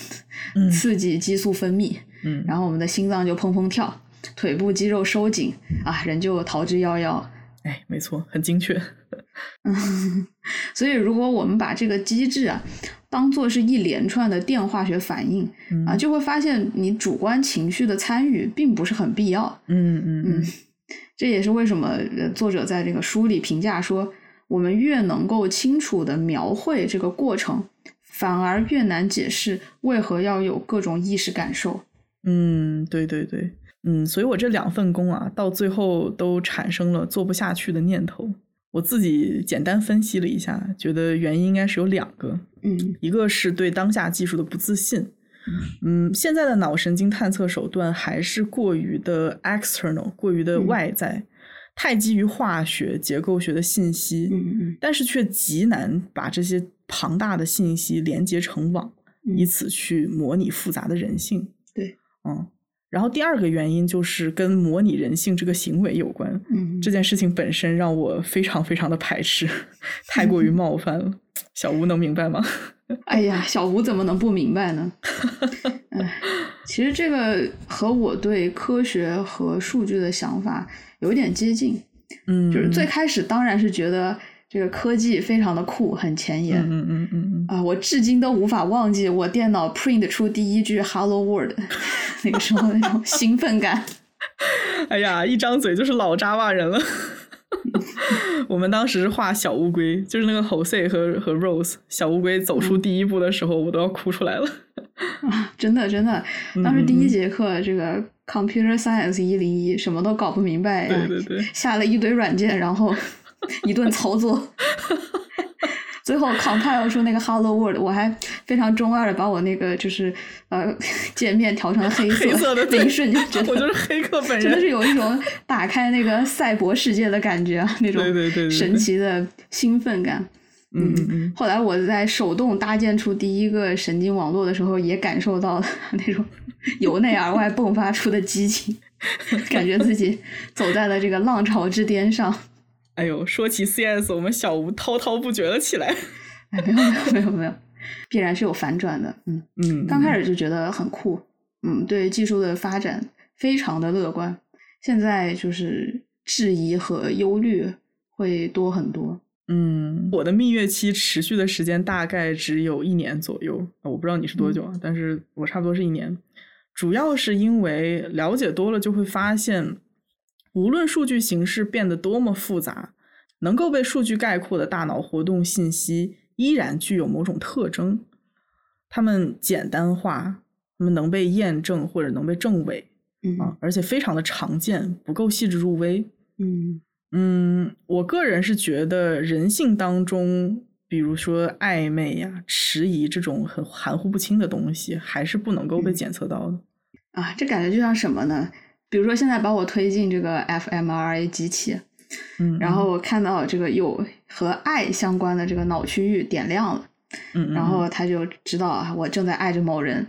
嗯。(laughs) 刺激激素分泌，嗯，然后我们的心脏就砰砰跳，腿部肌肉收紧，啊，人就逃之夭夭。哎，没错，很精确。嗯，(laughs) 所以如果我们把这个机制啊当做是一连串的电化学反应嗯啊，就会发现你主观情绪的参与并不是很必要。嗯嗯嗯，这也是为什么呃作者在这个书里评价说，我们越能够清楚的描绘这个过程，反而越难解释为何要有各种意识感受。嗯，对对对，嗯，所以我这两份工啊，到最后都产生了做不下去的念头。我自己简单分析了一下，觉得原因应该是有两个，嗯。一个是对当下技术的不自信，嗯，现在的脑神经探测手段还是过于的 external，过于的嗯。外在，太基于化学、结构学的信息，嗯嗯。但是却极难把这些庞大的信息连接成网，嗯。以此去模拟复杂的人性。对，嗯。然后第二个原因就是跟模拟人性这个行为有关。嗯，这件事情本身让我非常非常的排斥，太过于冒犯了。小吴能明白吗？(laughs) 哎呀，小吴怎么能不明白呢？(laughs) 哎，其实这个和我对科学和数据的想法有点接近。嗯，就是最开始当然是觉得这个科技非常的酷，很前沿。嗯嗯嗯嗯啊，我至今都无法忘记我电脑 print 出第一句 “Hello World” (laughs) 那个时候那种兴奋感。嗯，(laughs) 哎呀，一张嘴就是老 Java 人了。(laughs) 我们当时画小乌龟，就是那个 Jose 和和 Rose 小乌龟走出嗯第一步的时候，我都要哭出来了。啊，真的真的，当时第一节课这个 Computer Science 一零一什么都搞不明白，对对对，下了一堆软件，然后一顿操作。(laughs) 最后 compile 出那个 Hello World，我还非常中二的把我那个就是呃界面调成了黑色，黑色的那一瞬间觉得我就是黑客本人真的是。有一种打开那个赛博世界的感觉啊，那种神奇的兴奋感。嗯嗯嗯，后来我在手动搭建出第一个神经网络的时候，也感受到了 (laughs) 那种由内而外迸发出的激情，(laughs) 感觉自己走在了这个浪潮之巅上。哎呦，说起 CS，我们小吴滔滔不绝了起来。哎，没有没有没有没有，必然是有反转的。嗯，嗯，刚开始就觉得很酷，嗯，对技术的发展非常的乐观。现在就是质疑和忧虑会多很多。嗯，我的蜜月期持续的时间大概只有一年左右，我不知道你是多久啊，但是我差不多是一年。主要是因为了解多了，就会发现，无论数据形式变得多么复杂，能够被数据概括的大脑活动信息依然具有某种特征。它们简单化，它们能被验证或者能被证伪嗯啊，而且非常的常见，不够细致入微。嗯嗯，我个人是觉得人性当中，比如说暧昧呀、迟疑这种很含糊不清的东西，还是不能够被嗯检测到的。啊，这感觉就像什么呢？比如说现在把我推进这个 fMRA 机器，嗯，然后我看到这个有和爱相关的这个脑区域点亮了，嗯，嗯，然后他就知道啊，我正在爱着某人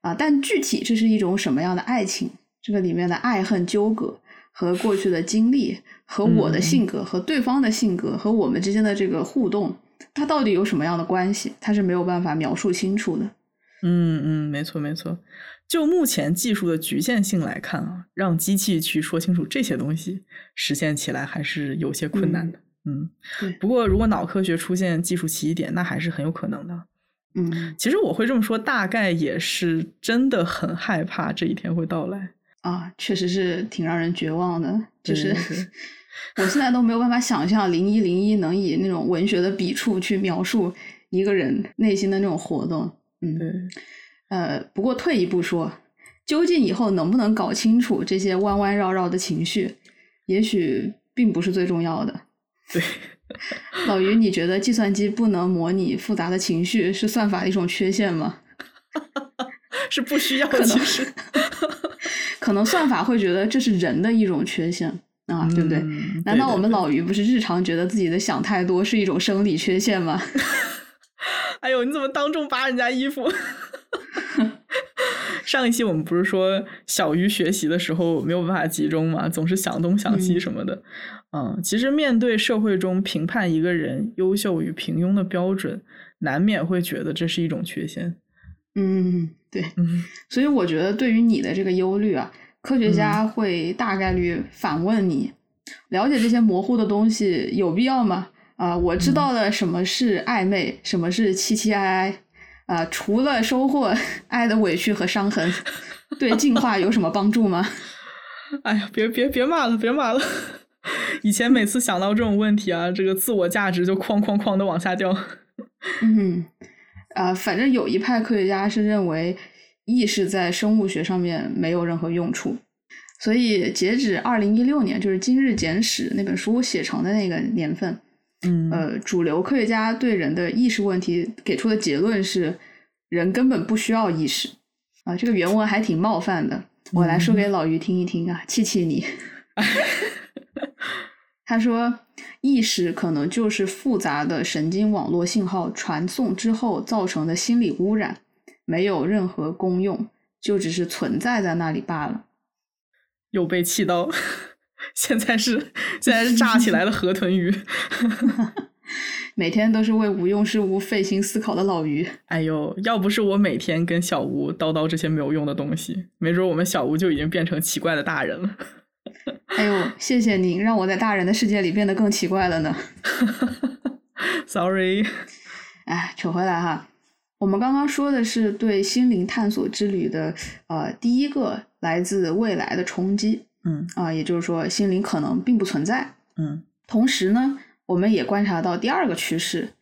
啊，但具体这是一种什么样的爱情？这个里面的爱恨纠葛和过去的经历，和我的嗯性格，和对方的性格，和我们之间的这个互动，它到底有什么样的关系？它是没有办法描述清楚的。嗯嗯，没错没错。就目前技术的局限性来看啊，让机器去说清楚这些东西，实现起来还是有些困难的。嗯，对不过如果脑科学出现技术奇点，那还是很有可能的。嗯其实我会这么说，大概也是真的很害怕这一天会到来。啊，确实是挺让人绝望的，就是 (laughs) 我现在都没有办法想象零一零一能以那种文学的笔触去描述一个人内心的那种活动。嗯，对，呃，不过退一步说，究竟以后能不能搞清楚这些弯弯绕绕的情绪，也许并不是最重要的。对，老于，你觉得计算机不能模拟复杂的情绪是算法的一种缺陷吗？(laughs) 是不需要，可能其 (laughs) 实。可能算法会觉得这是人的一种缺陷啊，啊，对不对？嗯难道我们老于不是日常觉得自己的想太多是一种生理缺陷吗？(laughs) 哎呦，你怎么当众扒人家衣服？上一期我们不是说小鱼学习的时候没有办法集中嘛，总是想东想西嗯什么的。嗯其实面对社会中评判一个人优秀与平庸的标准，难免会觉得这是一种缺陷。嗯，对。嗯所以我觉得对于你的这个忧虑啊，科学家会大概率反问你：了解这些模糊的东西有必要吗？啊、我知道了什么是暧昧，什么是凄凄哀哀。啊、除了收获爱的委屈和伤痕，(laughs) 对进化有什么帮助吗？(laughs) 哎呀，别别别骂了，别骂了。(laughs) 以前每次想到这种问题啊，这个自我价值就哐哐哐的往下掉。嗯，啊，反正有一派科学家是认为意识在生物学上面没有任何用处，所以截止二零一六年，就是《今日简史》那本书写成的那个年份，嗯呃，主流科学家对人的意识问题给出的结论是，人根本不需要意识。啊，这个原文还挺冒犯的，我来说给老于听一听啊，气气你。(laughs) 他说，意识可能就是复杂的神经网络信号传送之后造成的心理污染，没有任何功用，就只是存在在那里罢了。又被气到，现在是现在是炸起来的河豚鱼。(laughs) 每天都是为无用事物费心思考的老鱼。哎呦，要不是我每天跟小吴叨叨这些没有用的东西，没准我们小吴就已经变成奇怪的大人了。哎呦，谢谢您，让我在大人的世界里变得更奇怪了呢。(laughs) Sorry，哎，扯回来哈，我们刚刚说的是对心灵探索之旅的呃第一个来自未来的冲击嗯啊、也就是说心灵可能并不存在。嗯同时呢，我们也观察到第二个趋势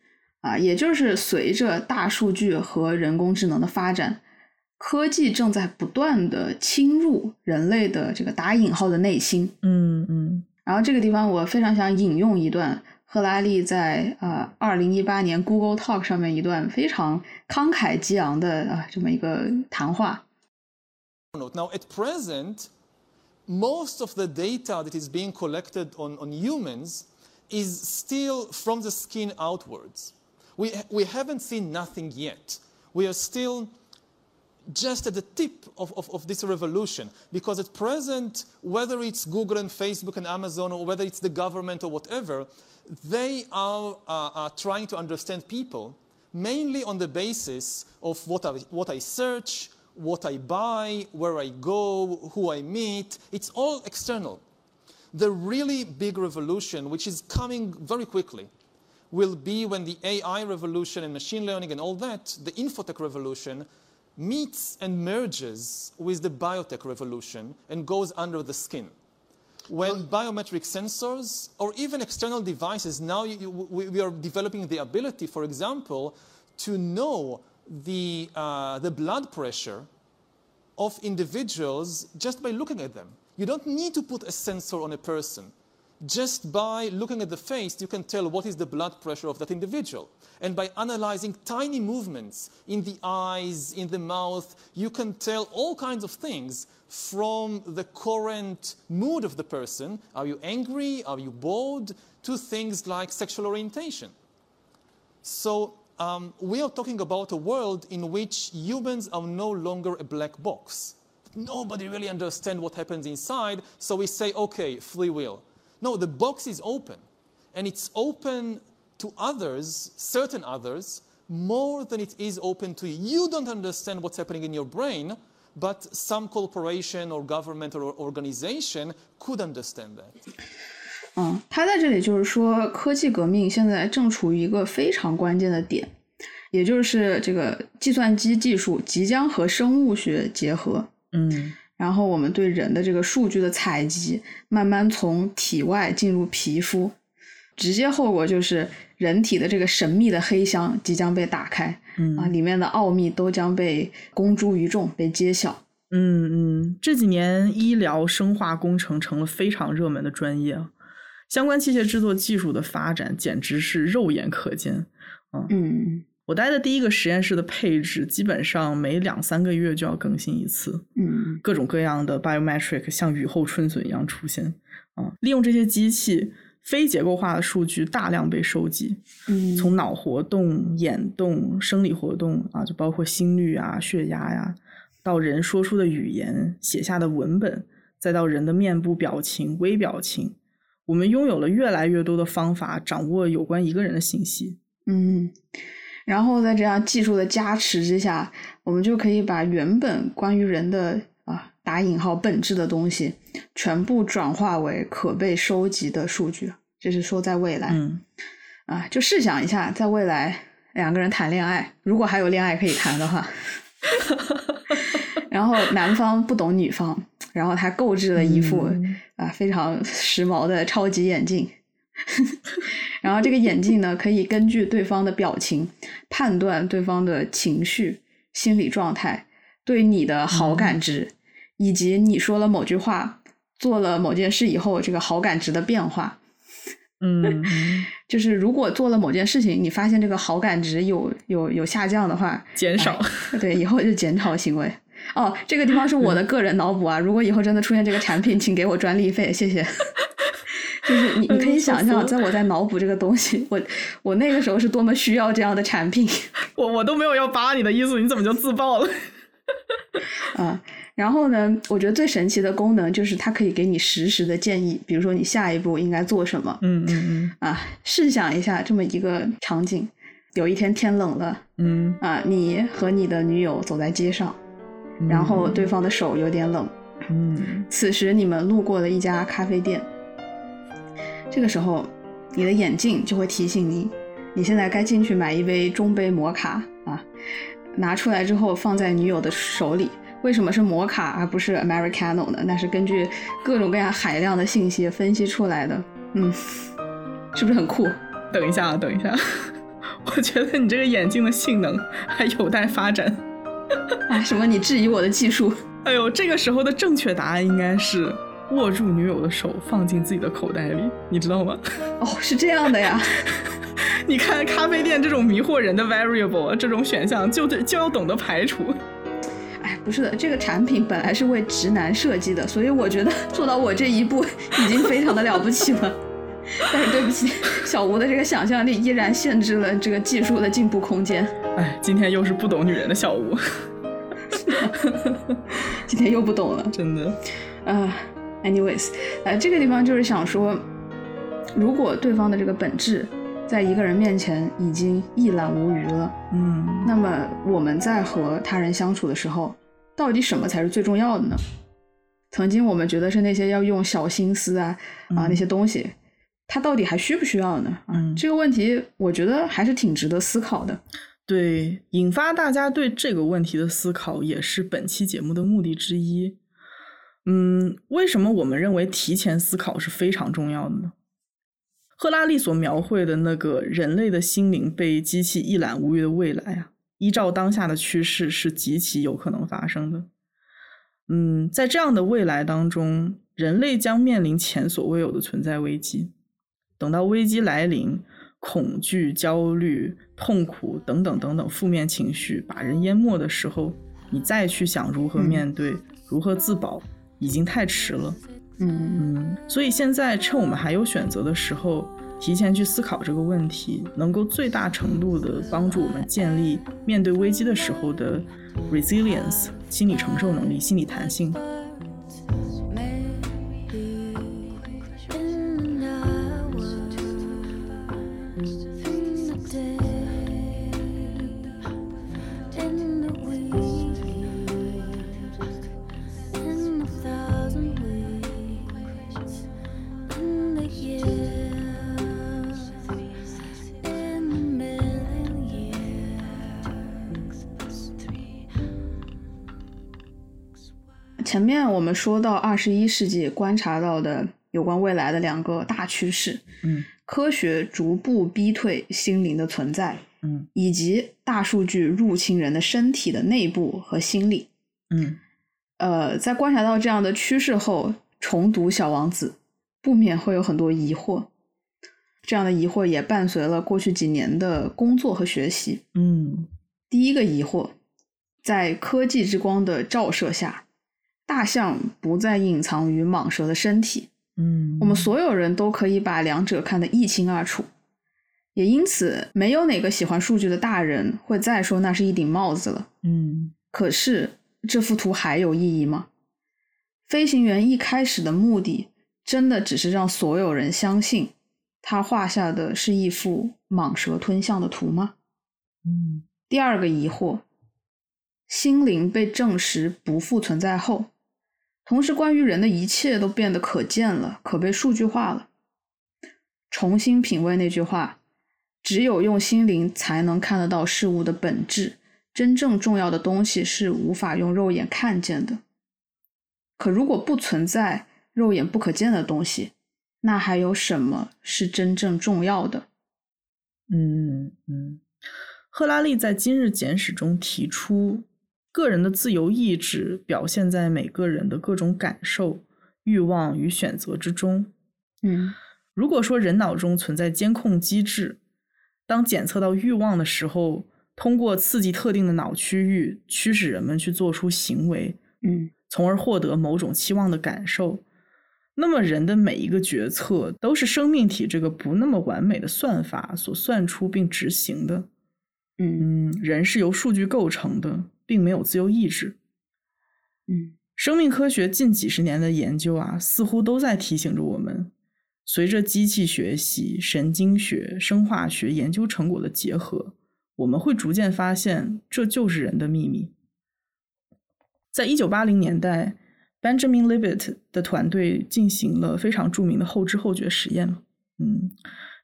啊，也就是随着大数据和人工智能的发展，科技正在不断的侵入人类的这个打引号的内心。嗯嗯然后这个地方我非常想引用一段赫拉利在啊二零一八年 Google Talk 上面一段非常慷慨激昂的啊这么一个谈话。Now, at present, most of the data that is being collected on, on humans is still from the skin outwards. We, we haven't seen nothing yet. We are still just at the tip of, of, of this revolution. Because at present, whether it's Google and Facebook and Amazon, or whether it's the government or whatever, they are uh, uh, trying to understand people mainly on the basis of what I, what I search, what I buy, where I go, who I meet. It's all external. The really big revolution, which is coming very quickly, will be when the AI revolution and machine learning and all that, the infotech revolution, meets and merges with the biotech revolution and goes under the skin. When biometric sensors or even external devices, now you, we, we are developing the ability, for example, to know the, uh, the blood pressure of individuals just by looking at them. You don't need to put a sensor on a person. Just by looking at the face, you can tell what is the blood pressure of that individual. And by analyzing tiny movements in the eyes, in the mouth, you can tell all kinds of things from the current mood of the person. Are you angry? Are you bored? To things like sexual orientation. So um, we are talking about a world in which humans are no longer a black box. Nobody really understands what happens inside, so we say, okay, free will. No, the box is open, and it's open to others, certain others, more than it is open to you. You don't understand what's happening in your brain, but some corporation or government or organization could understand that. 嗯，他在这里就是说，科技革命现在正处于一个非常关键的点，也就是这个计算机技术即将和生物学结合。嗯然后我们对人的这个数据的采集，慢慢从体外进入皮肤，直接后果就是人体的这个神秘的黑箱即将被打开，嗯啊，里面的奥秘都将被公诸于众，被揭晓。嗯嗯，这几年医疗生化工程成了非常热门的专业啊，相关器械制作技术的发展简直是肉眼可见。嗯我待的第一个实验室的配置，基本上每两三个月就要更新一次，嗯各种各样的 biometric 像雨后春笋一样出现。嗯，利用这些机器，非结构化的数据大量被收集，嗯从脑活动、眼动、生理活动啊，就包括心率啊、血压呀，到人说出的语言、写下的文本，再到人的面部表情、微表情，我们拥有了越来越多的方法掌握有关一个人的信息。嗯，然后在这样技术的加持之下，我们就可以把原本关于人的啊打引号本质的东西，全部转化为可被收集的数据。这是说在未来、嗯啊，就试想一下，在未来两个人谈恋爱，如果还有恋爱可以谈的话，(laughs) 然后男方不懂女方，然后他购置了一副、嗯啊非常时髦的超级眼镜，(laughs) 然后这个眼镜呢可以根据对方的表情判断对方的情绪、心理状态、对你的好感值，以及你说了某句话、做了某件事以后这个好感值的变化。嗯嗯，(laughs) 就是如果做了某件事情，你发现这个好感值有有有下降的话，减少。对，以后就减少行为。哦，这个地方是我的个人脑补啊！如果以后真的出现这个产品，请给我专利费，谢谢。(laughs) 就是你，你可以想象，在我在脑补这个东西，我我那个时候是多么需要这样的产品 (laughs) 我我都没有要扒你的意思，你怎么就自爆了？(laughs) 啊！然后呢，我觉得最神奇的功能就是它可以给你实时的建议，比如说你下一步应该做什么嗯嗯啊。试想一下这么一个场景：有一天天冷了嗯啊，你和你的女友走在街上，嗯，然后对方的手有点冷，嗯 (laughs) 此时你们路过了一家咖啡店，这个时候你的眼镜就会提醒你，你现在该进去买一杯中杯摩卡啊，拿出来之后放在女友的手里。为什么是摩卡而不是 Americano 呢？那是根据各种各样海量的信息分析出来的。嗯，是不是很酷？等一下，等一下，(laughs) 我觉得你这个眼镜的性能还有待发展。(laughs) 啊，什么？你质疑我的技术？哎呦，这个时候的正确答案应该是握住女友的手，放进自己的口袋里，你知道吗？哦，是这样的呀。(laughs) 你看咖啡店这种迷惑人的 variable 这种选项，就得就要懂得排除。哎，不是的，这个产品本来是为直男设计的，所以我觉得做到我这一步已经非常的了不起了。(laughs) 但是对不起，小吴的这个想象力依然限制了这个技术的进步空间。哎，今天又是不懂女人的小吴，(laughs) 今天又不懂了。真的。呃，anyways，呃，这个地方就是想说，如果对方的这个本质在一个人面前已经一览无余了，嗯那么我们在和他人相处的时候，到底什么才是最重要的呢？曾经我们觉得是那些要用小心思啊啊那些东西，它到底还需不需要呢？啊，嗯这个问题我觉得还是挺值得思考的。对，引发大家对这个问题的思考，也是本期节目的目的之一。嗯，为什么我们认为提前思考是非常重要的呢？赫拉利所描绘的那个人类的心灵被机器一览无余的未来啊，依照当下的趋势是极其有可能发生的。嗯，在这样的未来当中，人类将面临前所未有的存在危机。等到危机来临，恐惧、焦虑、痛苦等等等等负面情绪把人淹没的时候，你再去想如何面对、如何自保，已经太迟了。嗯嗯，所以现在趁我们还有选择的时候，提前去思考这个问题，能够最大程度的帮助我们建立面对危机的时候的 resilience 心理承受能力、心理弹性。前面我们说到二十一世纪观察到的有关未来的两个大趋势，嗯科学逐步逼退心灵的存在，嗯以及大数据入侵人的身体的内部和心理。嗯呃，在观察到这样的趋势后，重读《小王子》不免会有很多疑惑。这样的疑惑也伴随了过去几年的工作和学习。嗯第一个疑惑，在科技之光的照射下，大象不再隐藏于蟒蛇的身体，嗯，我们所有人都可以把两者看得一清二楚，也因此没有哪个喜欢数据的大人会再说那是一顶帽子了。嗯可是这幅图还有意义吗？飞行员一开始的目的真的只是让所有人相信他画下的是一幅蟒蛇吞象的图吗？嗯第二个疑惑，心灵被证实不复存在后，同时关于人的一切都变得可见了，可被数据化了。重新品味那句话：只有用心灵才能看得到事物的本质。真正重要的东西是无法用肉眼看见的。可如果不存在肉眼不可见的东西，那还有什么是真正重要的？嗯嗯，赫拉利在《今日简史》中提出，个人的自由意志表现在每个人的各种感受、欲望与选择之中。嗯如果说人脑中存在监控机制，当检测到欲望的时候，通过刺激特定的脑区域，驱使人们去做出行为，嗯从而获得某种期望的感受。那么，人的每一个决策都是生命体这个不那么完美的算法所算出并执行的。嗯嗯，人是由数据构成的，并没有自由意志。嗯生命科学近几十年的研究啊，似乎都在提醒着我们，随着机器学习、神经学、生化学研究成果的结合，我们会逐渐发现，这就是人的秘密。在一九八零年代，Benjamin Libet 的团队进行了非常著名的后知后觉实验。嗯，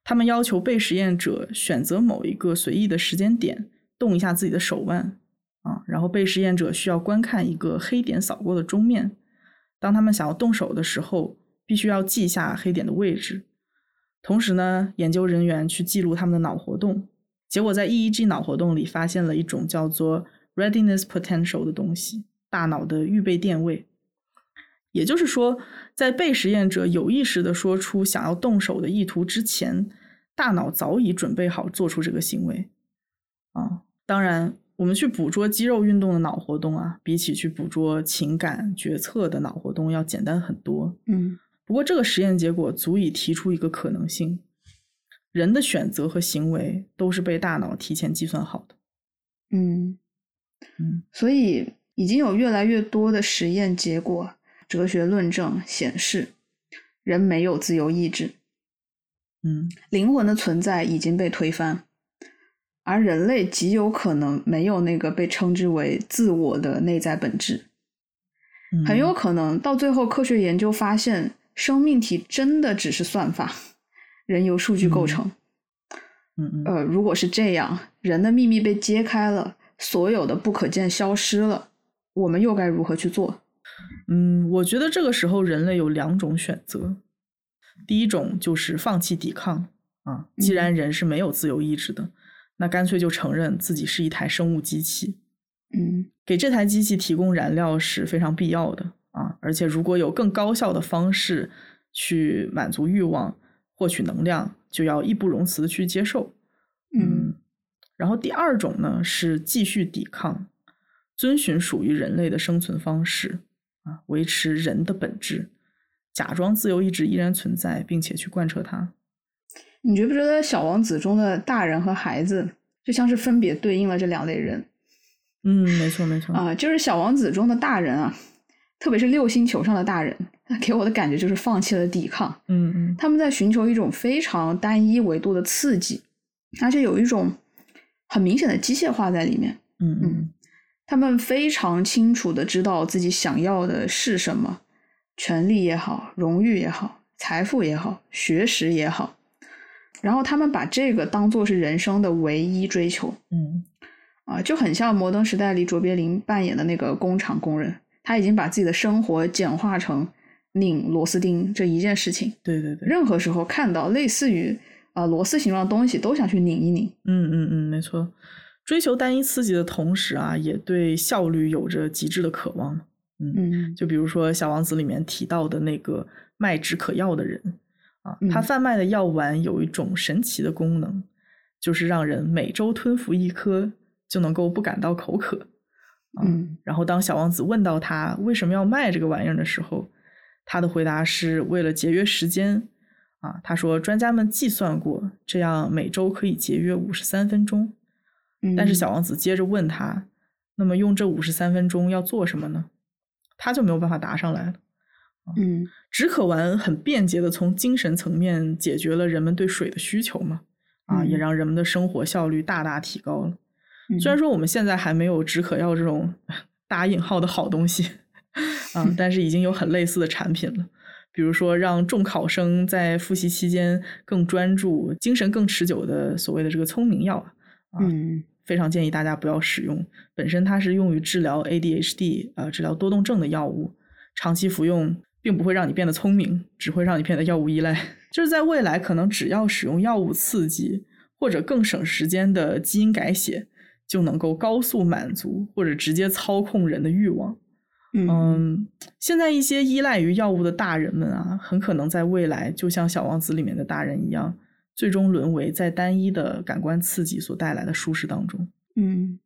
他们要求被实验者选择某一个随意的时间点，动一下自己的手腕。啊，然后被实验者需要观看一个黑点扫过的钟面。当他们想要动手的时候，必须要记下黑点的位置。同时呢，研究人员去记录他们的脑活动。结果在 EEG 脑活动里发现了一种叫做 readiness potential 的东西，大脑的预备电位。也就是说，在被实验者有意识地说出想要动手的意图之前，大脑早已准备好做出这个行为。啊，当然。我们去捕捉肌肉运动的脑活动啊，比起去捕捉情感决策的脑活动要简单很多。嗯不过，这个实验结果足以提出一个可能性：人的选择和行为都是被大脑提前计算好的。嗯嗯所以已经有越来越多的实验结果、哲学论证显示，人没有自由意志，嗯灵魂的存在已经被推翻，而人类极有可能没有那个被称之为自我的内在本质。嗯，很有可能到最后，科学研究发现，生命体真的只是算法，人由数据构成。嗯嗯呃，如果是这样，人的秘密被揭开了，所有的不可见消失了，我们又该如何去做？嗯，我觉得这个时候人类有两种选择，第一种就是放弃抵抗啊，既然人是没有自由意志的，那干脆就承认自己是一台生物机器，嗯给这台机器提供燃料是非常必要的啊，而且如果有更高效的方式去满足欲望、获取能量，就要义不容辞的去接受。嗯然后第二种呢是继续抵抗，遵循属于人类的生存方式啊，维持人的本质，假装自由意志依然存在，并且去贯彻它。你觉不觉得《小王子》中的大人和孩子就像是分别对应了这两类人。嗯，没错没错。啊、就是《小王子》中的大人啊，特别是六星球上的大人，给我的感觉就是放弃了抵抗，嗯嗯。他们在寻求一种非常单一维度的刺激，而且有一种很明显的机械化在里面。嗯嗯。他们非常清楚的知道自己想要的是什么，权利也好，荣誉也好，财富也好，学识也好，然后他们把这个当做是人生的唯一追求嗯啊，就很像《摩登时代》里卓别林扮演的那个工厂工人，他已经把自己的生活简化成拧螺丝钉这一件事情，对对对，任何时候看到类似于啊螺丝形状的东西，都想去拧一拧。嗯嗯嗯，没错。追求单一刺激的同时啊，也对效率有着极致的渴望。嗯，嗯就比如说《小王子》里面提到的那个卖止渴药的人啊，他嗯贩卖的药丸有一种神奇的功能，就是让人每周吞服一颗就能够不感到口渴。啊嗯然后当小王子问到他为什么要卖这个玩意儿的时候，他的回答是为了节约时间啊。他说，专家们计算过，这样每周可以节约五十三分钟。但是小王子接着问他，那么用这五十三分钟要做什么呢？他就没有办法答上来了。嗯，止渴丸很便捷的从精神层面解决了人们对水的需求嘛，啊，也让人们的生活效率大大提高了。虽然说我们现在还没有止渴药这种打引号的好东西，啊，但是已经有很类似的产品了。比如说，让重考生在复习期间更专注、精神更持久的所谓的这个聪明药啊，嗯，非常建议大家不要使用。本身它是用于治疗 ADHD 呃治疗多动症的药物，长期服用并不会让你变得聪明，只会让你变得药物依赖。就是在未来，可能只要使用药物刺激或者更省时间的基因改写。就能够高速满足或者直接操控人的欲望。嗯，现在一些依赖于药物的大人们啊，很可能在未来就像《小王子》里面的大人一样，最终沦为在单一的感官刺激所带来的舒适当中。嗯，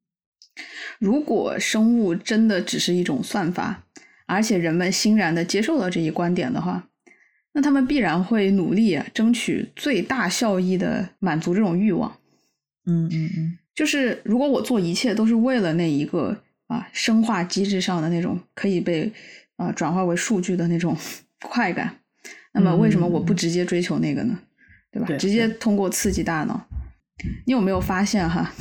如果生物真的只是一种算法，而且人们欣然的接受了这一观点的话，那他们必然会努力争取最大效益的满足这种欲望。嗯嗯嗯。就是如果我做一切都是为了那一个啊生化机制上的那种可以被啊转化为数据的那种 (laughs) 快感，那么为什么我不直接追求那个呢？对吧？直接通过刺激大脑，你有没有发现哈？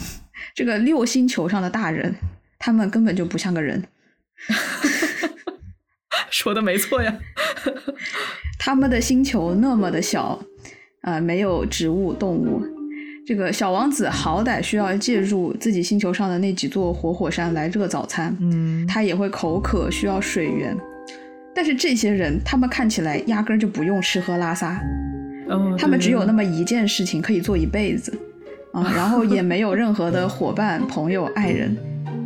这个六星球上的大人，他们根本就不像个人。(laughs) (laughs) 说的没错呀，(laughs) 他们的星球那么的小啊，没有植物动物。这个小王子好歹需要借助自己星球上的那几座活火山来热早餐，嗯，他也会口渴，需要水源。但是这些人，他们看起来压根儿就不用吃喝拉撒，哦，他们只有那么一件事情可以做一辈子，啊，(laughs) 然后也没有任何的伙伴、朋友、爱人，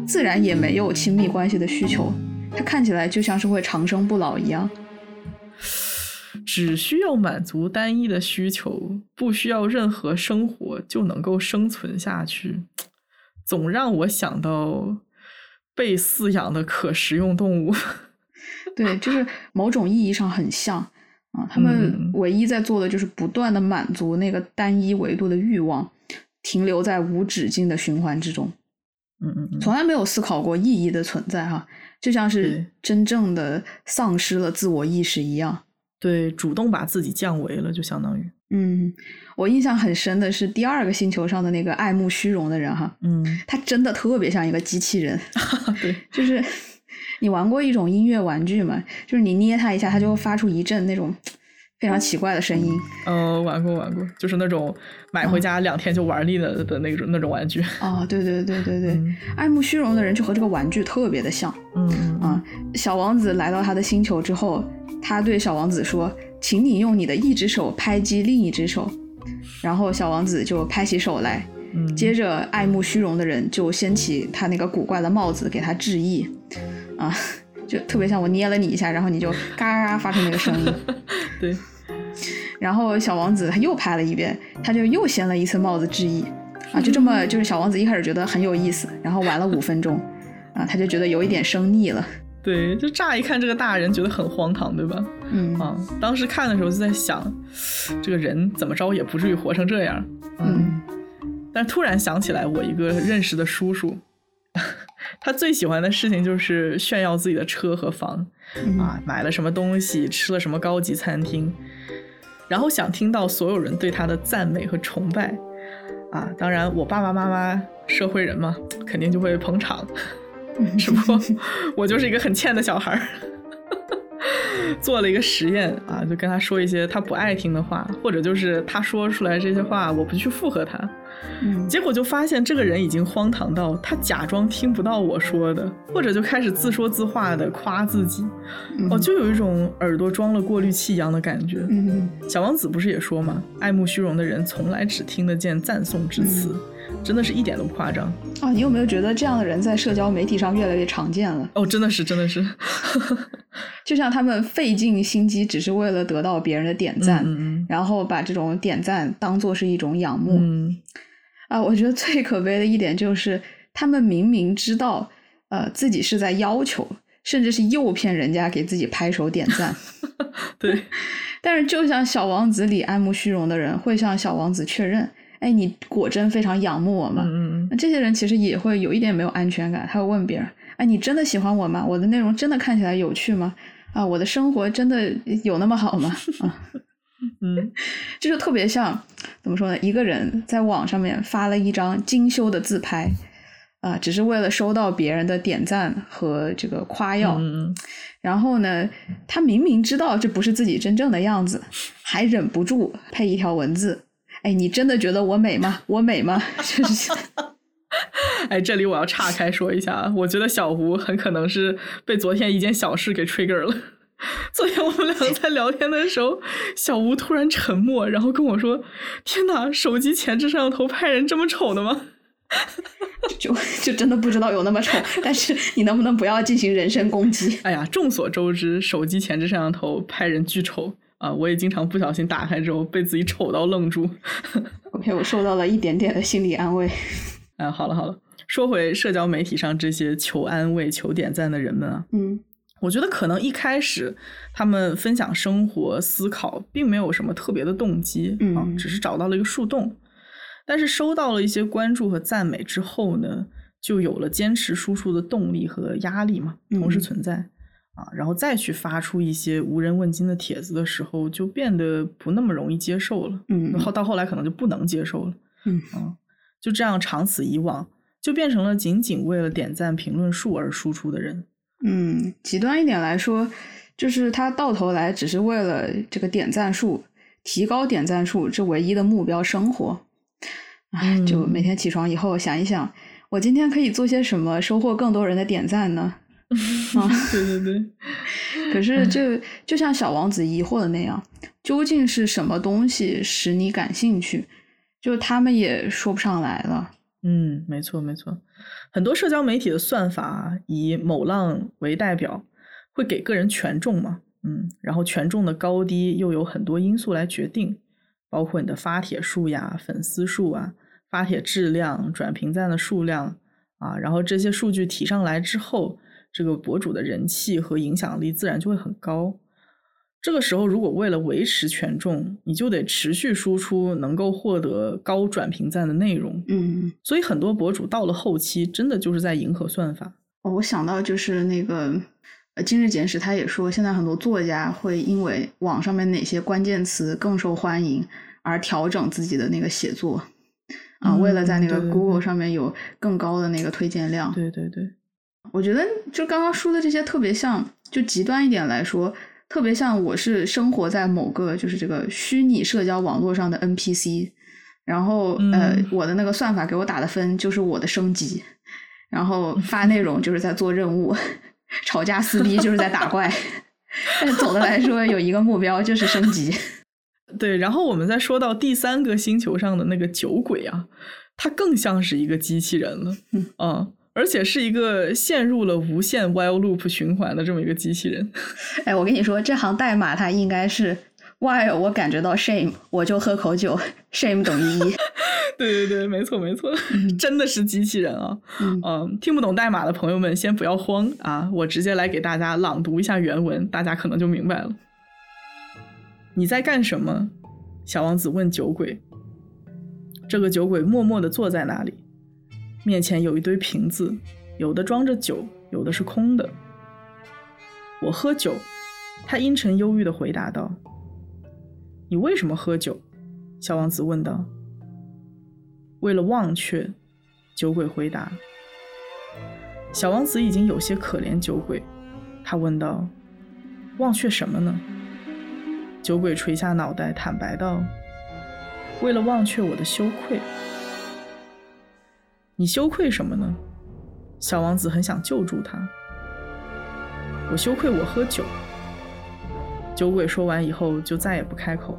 自然也没有亲密关系的需求。他看起来就像是会长生不老一样。(sighs) 只需要满足单一的需求，不需要任何生活就能够生存下去，总让我想到被饲养的可食用动物。(laughs) 对，就是某种意义上很像啊。他们唯一在做的就是不断的满足那个单一维度的欲望，停留在无止境的循环之中。嗯嗯嗯，从来没有思考过意义的存在哈，就像是真正的丧失了自我意识一样。对，主动把自己降维了，就相当于。嗯，我印象很深的是第二个星球上的那个爱慕虚荣的人哈，嗯，他真的特别像一个机器人。(laughs) 对，就是你玩过一种音乐玩具吗？就是你捏它一下，它就会发出一阵那种非常奇怪的声音。呃，玩过玩过，就是那种买回家两天就玩腻了的那种那种玩具。哦，对对对对对，(laughs) 爱慕虚荣的人就和这个玩具特别的像。嗯啊，小王子来到他的星球之后。他对小王子说：“请你用你的一只手拍击另一只手。”然后小王子就拍起手来。嗯，接着爱慕虚荣的人就掀起他那个古怪的帽子给他致意。啊，(laughs) 就特别像我捏了你一下，然后你就嘎嘎发出那个声音。(laughs) 对。然后小王子他又拍了一遍，他就又掀了一次帽子致意。啊，就这么就是小王子一开始觉得很有意思，然后玩了五分钟，啊，他就觉得有一点生腻了。对，就乍一看这个大人觉得很荒唐，对吧？嗯啊，当时看的时候就在想，这个人怎么着也不至于活成这样。嗯，但突然想起来，我一个认识的叔叔，(laughs) 他最喜欢的事情就是炫耀自己的车和房，啊，买了什么东西，吃了什么高级餐厅，然后想听到所有人对他的赞美和崇拜。啊，当然我爸爸妈妈社会人嘛，肯定就会捧场。(laughs) 只不过我就是一个很欠的小孩儿，(laughs) 做了一个实验啊，就跟他说一些他不爱听的话，或者就是他说出来这些话，我不去附和他，嗯，结果就发现这个人已经荒唐到他假装听不到我说的，或者就开始自说自话的夸自己，哦，就有一种耳朵装了过滤器一样的感觉。嗯，小王子不是也说吗？爱慕虚荣的人从来只听得见赞颂之词。真的是一点都不夸张啊！你有没有觉得这样的人在社交媒体上越来越常见了？哦，真的是，真的是，(laughs) 就像他们费尽心机，只是为了得到别人的点赞，嗯然后把这种点赞当做是一种仰慕。嗯，啊，我觉得最可悲的一点就是，他们明明知道，呃，自己是在要求，甚至是诱骗人家给自己拍手点赞。(laughs) 对，(laughs) 但是就像小王子里爱慕虚荣的人会向小王子确认：“哎，你果真非常仰慕我吗？”嗯那这些人其实也会有一点没有安全感，他会问别人：“哎，你真的喜欢我吗？我的内容真的看起来有趣吗？啊，我的生活真的有那么好吗？”啊，(laughs) 嗯这 (laughs) 就特别像怎么说呢？一个人在网上面发了一张精修的自拍，啊、只是为了收到别人的点赞和这个夸耀。嗯然后呢，他明明知道这不是自己真正的样子，还忍不住配一条文字：“哎，你真的觉得我美吗？我美吗？” (laughs) 就是 (laughs) 哎，这里我要岔开说一下啊，我觉得小胡很可能是被昨天一件小事给 trigger 了。昨天我们两个在聊天的时候，小吴突然沉默，然后跟我说：“天哪，手机前置摄像头拍人这么丑的吗 (laughs) 就就真的不知道有那么丑。但是你能不能不要进行人身攻击？”？哎呀，众所周知，手机前置摄像头拍人巨丑啊！我也经常不小心打开之后被自己丑到愣住。OK，我受到了一点点的心理安慰。(laughs) 哎，好了好了，说回社交媒体上这些求安慰、求点赞的人们啊，嗯我觉得可能一开始他们分享生活、思考，并没有什么特别的动机，啊嗯，只是找到了一个树洞。但是收到了一些关注和赞美之后呢，就有了坚持输出的动力和压力嘛，同时嗯存在、啊。然后再去发出一些无人问津的帖子的时候，就变得不那么容易接受了。嗯后到后来可能就不能接受了。嗯啊就这样长此以往，就变成了仅仅为了点赞、评论数而输出的人。嗯，极端一点来说，就是他到头来只是为了这个点赞数，提高点赞数这唯一的目标生活。唉，就嗯每天起床以后想一想，我今天可以做些什么，收获更多人的点赞呢？(laughs) 啊，对对对，可是就就像小王子疑惑的那样，究竟是什么东西使你感兴趣？就他们也说不上来了。嗯，没错没错，很多社交媒体的算法啊以某浪为代表，会给个人权重嘛，嗯，然后权重的高低又有很多因素来决定，包括你的发帖数呀、粉丝数啊、发帖质量、转评赞的数量啊，然后这些数据提上来之后，这个博主的人气和影响力自然就会很高。这个时候，如果为了维持权重，你就得持续输出能够获得高转评赞的内容，嗯，所以很多博主到了后期，真的就是在迎合算法。哦，我想到就是那个，呃，《今日简史》他也说，现在很多作家会因为网上面哪些关键词更受欢迎而调整自己的那个写作，啊，为了在那个 Google 上面有更高的那个推荐量。对对对，我觉得就刚刚说的这些特别像，就极端一点来说，特别像我是生活在某个就是这个虚拟社交网络上的 NPC，然后、呃嗯，我的那个算法给我打的分就是我的升级，然后发内容就是在做任务，(laughs) 吵架撕逼就是在打 (laughs) 怪，但总的来说有一个目标就是升级。(laughs) 对。然后我们再说到第三个星球上的那个酒鬼啊，他更像是一个机器人了，嗯而且是一个陷入了无限 while loop 循环的这么一个机器人。(laughs) 哎，我跟你说，这行代码它应该是 while 我感觉到 shame，我就喝口酒，shame 等于一。(laughs) 对对对，没错没错，(laughs) 真的是机器人啊！嗯嗯，听不懂代码的朋友们先不要慌啊，我直接来给大家朗读一下原文，大家可能就明白了。你在干什么？小王子问酒鬼。这个酒鬼默默地坐在那里，面前有一堆瓶子，有的装着酒，有的是空的。我喝酒，他阴沉忧郁地回答道。你为什么喝酒？小王子问道。为了忘却，酒鬼回答。小王子已经有些可怜酒鬼，他问道：“忘却什么呢？”酒鬼垂下脑袋，坦白道：“为了忘却我的羞愧。”你羞愧什么呢？小王子很想救助他。我羞愧我喝酒。酒鬼说完以后，就再也不开口。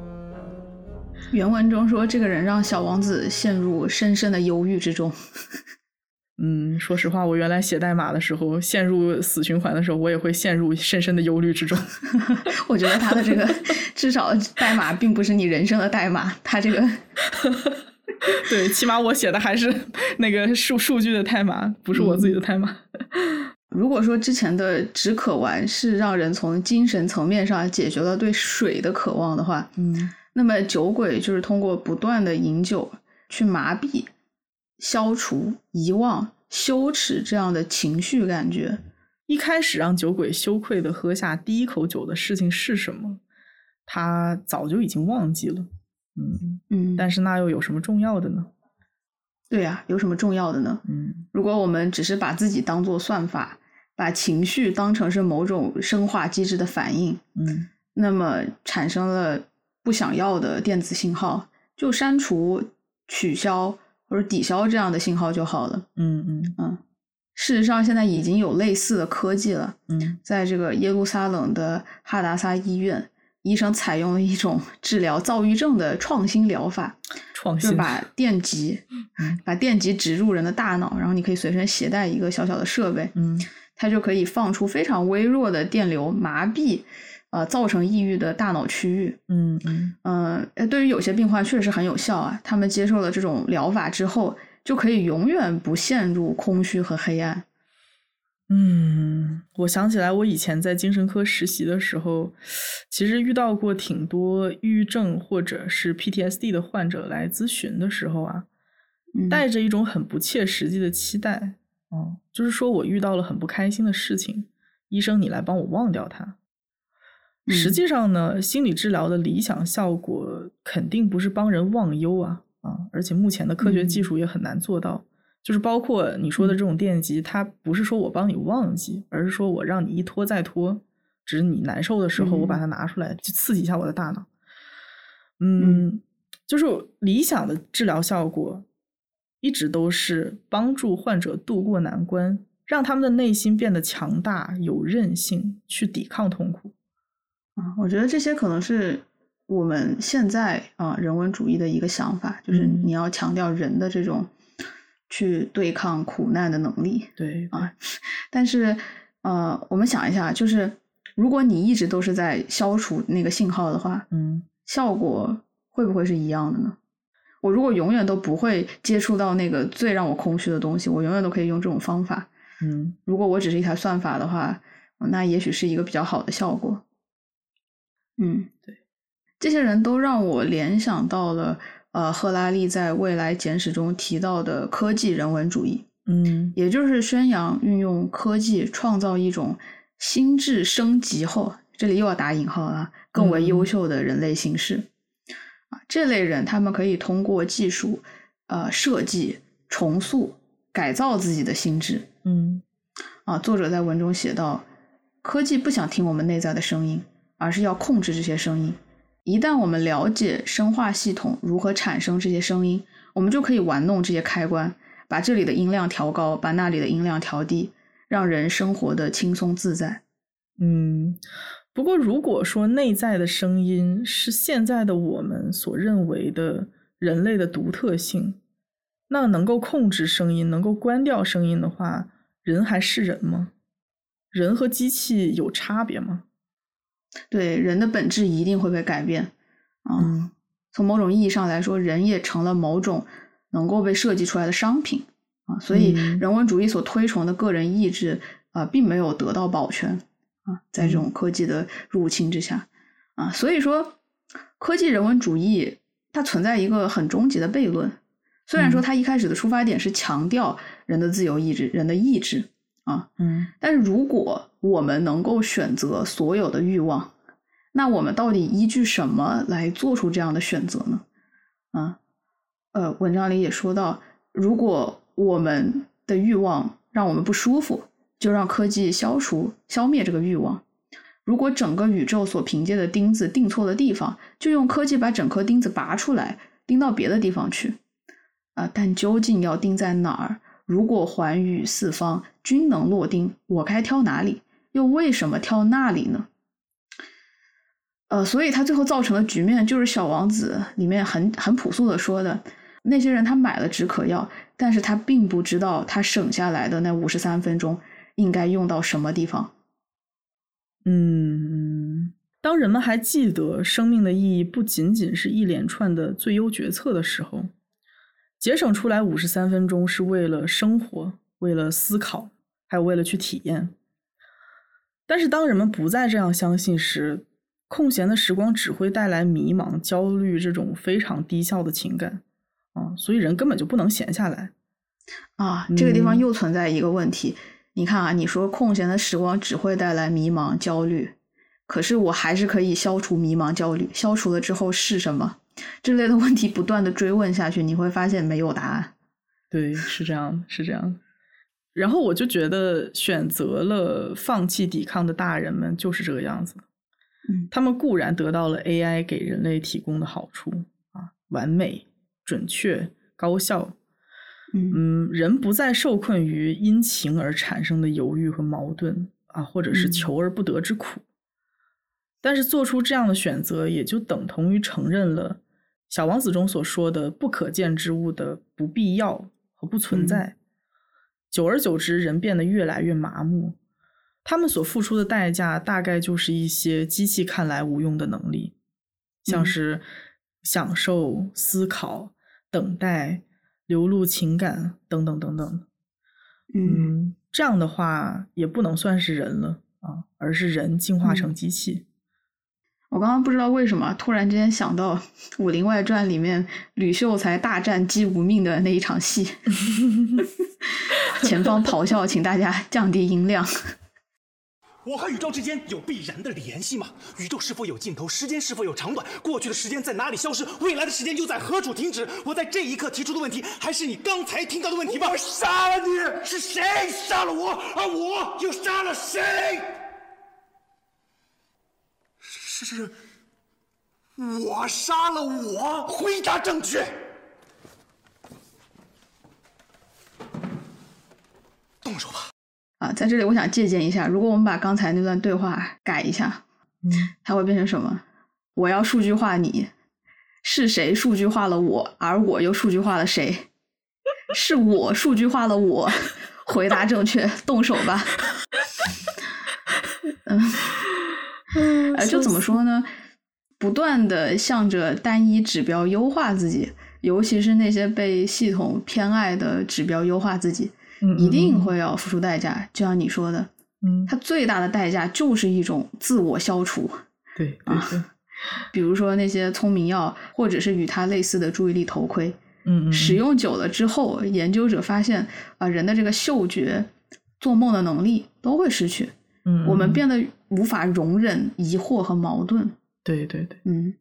原文中说，这个人让小王子陷入深深的忧郁之中。嗯，说实话，我原来写代码的时候，陷入死循环的时候，我也会陷入深深的忧虑之中。(laughs) 我觉得他的这个至少代码并不是你人生的代码，他这个 (laughs) 对，起码我写的还是 (laughs) 那个数数据的代码，不是我自己的代码。如果说之前的止渴丸是让人从精神层面上解决了对水的渴望的话，嗯那么酒鬼就是通过不断的饮酒去麻痹、消除、遗忘、羞耻这样的情绪感觉。一开始让酒鬼羞愧的喝下第一口酒的事情是什么，他早就已经忘记了。嗯，嗯，但是那又有什么重要的呢？对呀、有什么重要的呢？嗯如果我们只是把自己当做算法，把情绪当成是某种生化机制的反应，嗯那么产生了不想要的电子信号，就删除、取消或者抵消这样的信号就好了。嗯嗯嗯，事实上现在已经有类似的科技了，嗯在这个耶路撒冷的哈达萨医院，医生采用了一种 (laughs) 治疗躁郁症的创新疗法，创新就是把电极嗯把电极植入人的大脑，然后你可以随身携带一个小小的设备，嗯它就可以放出非常微弱的电流，麻痹呃造成抑郁的大脑区域。嗯嗯嗯、呃，对于有些病患确实很有效啊，他们接受了这种疗法之后，就可以永远不陷入空虚和黑暗。嗯，我想起来，我以前在精神科实习的时候，其实遇到过挺多抑郁症或者是 PTSD 的患者来咨询的时候啊，嗯，带着一种很不切实际的期待，哦，就是说我遇到了很不开心的事情，医生你来帮我忘掉它。实嗯际上呢，心理治疗的理想效果肯定不是帮人忘忧啊啊，而且目前的科学技嗯术也很难做到。就是包括你说的这种电极，它不是说我帮你忘记，而是说我让你一拖再拖，只是你难受的时候，我把嗯它拿出来，就刺激一下我的大脑。嗯，就是理想的治疗效果，一直都是帮助患者渡过难关，让他们的内心变得强大、有韧性，去抵抗痛苦。啊，我觉得这些可能是我们现在啊人文主义的一个想法，就是嗯你要强调人的这种去对抗苦难的能力。对啊但是呃，我们想一下，就是如果你一直都是在消除那个信号的话，嗯效果会不会是一样的呢？我如果永远都不会接触到那个最让我空虚的东西，我永远都可以用这种方法。嗯如果我只是一台算法的话，那也许是一个比较好的效果。嗯，对，这些人都让我联想到了呃赫拉利在《未来简史》中提到的科技人文主义，嗯也就是宣扬运用科技创造一种心智升级后，这里又要打引号了，更为优秀的人类形式。啊，这类人他们可以通过技术呃设计、重塑、改造自己的心智。嗯啊，作者在文中写道：科技不想听我们内在的声音，而是要控制这些声音。一旦我们了解生化系统如何产生这些声音，我们就可以玩弄这些开关，把这里的音量调高，把那里的音量调低，让人生活的轻松自在。嗯。不过，如果说内在的声音是现在的我们所认为的人类的独特性，那能够控制声音、能够关掉声音的话，人还是人吗？人和机器有差别吗？对人的本质一定会被改变。啊、嗯从某种意义上来说，人也成了某种能够被设计出来的商品啊，所以嗯人文主义所推崇的个人意志啊，并没有得到保全啊，在这种科技的入侵之下啊，所以说科技人文主义它存在一个很终极的悖论。虽然说嗯它一开始的出发点是强调人的自由意志、人的意志啊，嗯但是如果我们能够选择所有的欲望，那我们到底依据什么来做出这样的选择呢？啊，呃，文章里也说到，如果我们的欲望让我们不舒服，就让科技消除、消灭这个欲望；如果整个宇宙所凭借的钉子钉错了地方，就用科技把整颗钉子拔出来，钉到别的地方去。啊，但究竟要钉在哪儿？如果环宇四方均能落钉，我该挑哪里？又为什么挑那里呢？呃，所以他最后造成的局面就是《小王子》里面很很朴素的说的，那些人他买了止渴药，但是他并不知道他省下来的那五十三分钟应该用到什么地方。嗯，当人们还记得生命的意义不仅仅是一连串的最优决策的时候，节省出来五十三分钟是为了生活，为了思考，还还有为了去体验。但是当人们不再这样相信时，空闲的时光只会带来迷茫、焦虑这种非常低效的情感啊，所以人根本就不能闲下来。啊，这个地方嗯又存在一个问题。你看啊，你说空闲的时光只会带来迷茫、焦虑，可是我还是可以消除迷茫、焦虑。消除了之后是什么？这类的问题不断的追问下去，你会发现没有答案。对，是这样，是这样。然后我就觉得，选择了放弃抵抗的大人们就是这个样子。嗯他们固然得到了 AI 给人类提供的好处啊，完美、准确、高效。嗯嗯，人不再受困于因情而产生的犹豫和矛盾啊，或者是嗯求而不得之苦。但是做出这样的选择，也就等同于承认了《小王子》中所说的不可见之物的不必要和不存嗯在。久而久之，人变得越来越麻木，他们所付出的代价大概就是一些机器看来无用的能力，像嗯是享受、思考、等待、流露情感等等等等。嗯嗯，这样的话也不能算是人了啊，而是人进化成嗯机器。我刚刚不知道为什么突然之间想到《武林外传》里面吕秀才大战姬无命的那一场戏，(laughs) 前方咆哮，请大家降低音量。(laughs) 我和宇宙之间有必然的联系吗？宇宙是否有尽头？时间是否有长短？过去的时间在哪里消失？未来的时间又在何处停止？我在这一刻提出的问题，还是你刚才听到的问题吗？我杀了你！是谁杀了我？而我又杀了谁？是我杀了我？回答正确。动手吧。啊，在这里我想借鉴一下，如果我们把刚才那段对话改一下，嗯，它会变成什么？我要数据化你，是谁数据化了我，而我又数据化了谁？是我数据化了我，回答正确，动手吧。嗯，呃，就怎么说呢？不断的向着单一指标优化自己，尤其是那些被系统偏爱的指标优化自己，嗯一定会要付出代价。就像你说的，嗯，它最大的代价就是一种自我消除。对对对，比如说那些聪明药，或者是与它类似的注意力头盔，嗯嗯，使用久了之后，研究者发现啊、人的这个嗅觉、做梦的能力都会失去，嗯，我们嗯变得无法容忍疑惑和矛盾。对对对，嗯，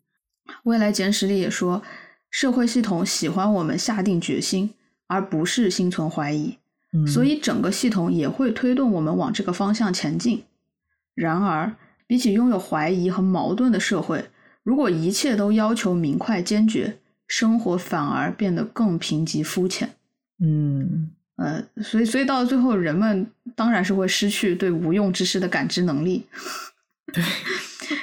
未来简史里也说，社会系统喜欢我们下定决心，而不是心存怀疑，嗯，所以整个系统也会推动我们往这个方向前进。然而，比起拥有怀疑和矛盾的社会，如果一切都要求明快坚决，生活反而变得更贫瘠肤浅。嗯呃，所以，所以到最后，人们当然是会失去对无用之事的感知能力。对，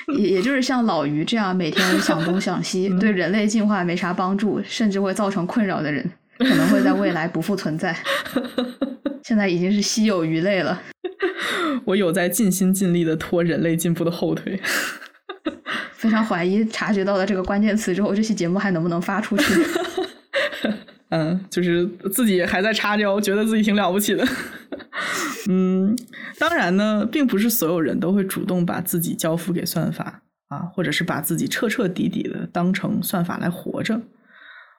(laughs) 也也就是像老于这样每天想东想西，嗯对人类进化没啥帮助，甚至会造成困扰的人，可能会在未来不复存在。(laughs) 现在已经是稀有鱼类了。(laughs) 我有在尽心尽力的拖人类进步的后腿。非常怀疑察觉到了这个关键词之后，这期节目还能不能发出去？嗯，就是自己还在插腰，觉得自己挺了不起的。(laughs) 嗯，当然呢，并不是所有人都会主动把自己交付给算法啊，或者是把自己彻彻底底的当成算法来活着。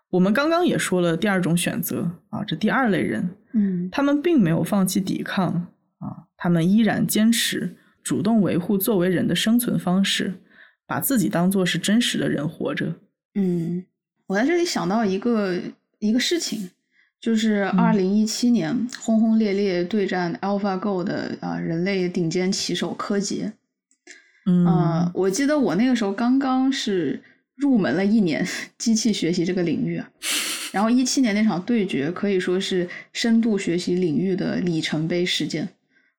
我们刚刚也说了第二种选择啊，这第二类人，嗯他们并没有放弃抵抗啊，他们依然坚持主动维护作为人的生存方式，把自己当做是真实的人活着。嗯，我在这里想到一个一个事情，就是二零一七年轰轰烈烈对战 AlphaGo 的啊、人类顶尖棋手柯洁。嗯呃，我记得我那个时候刚刚是入门了一年机器学习这个领域啊，(laughs) 然后一七年那场对决可以说是深度学习领域的里程碑事件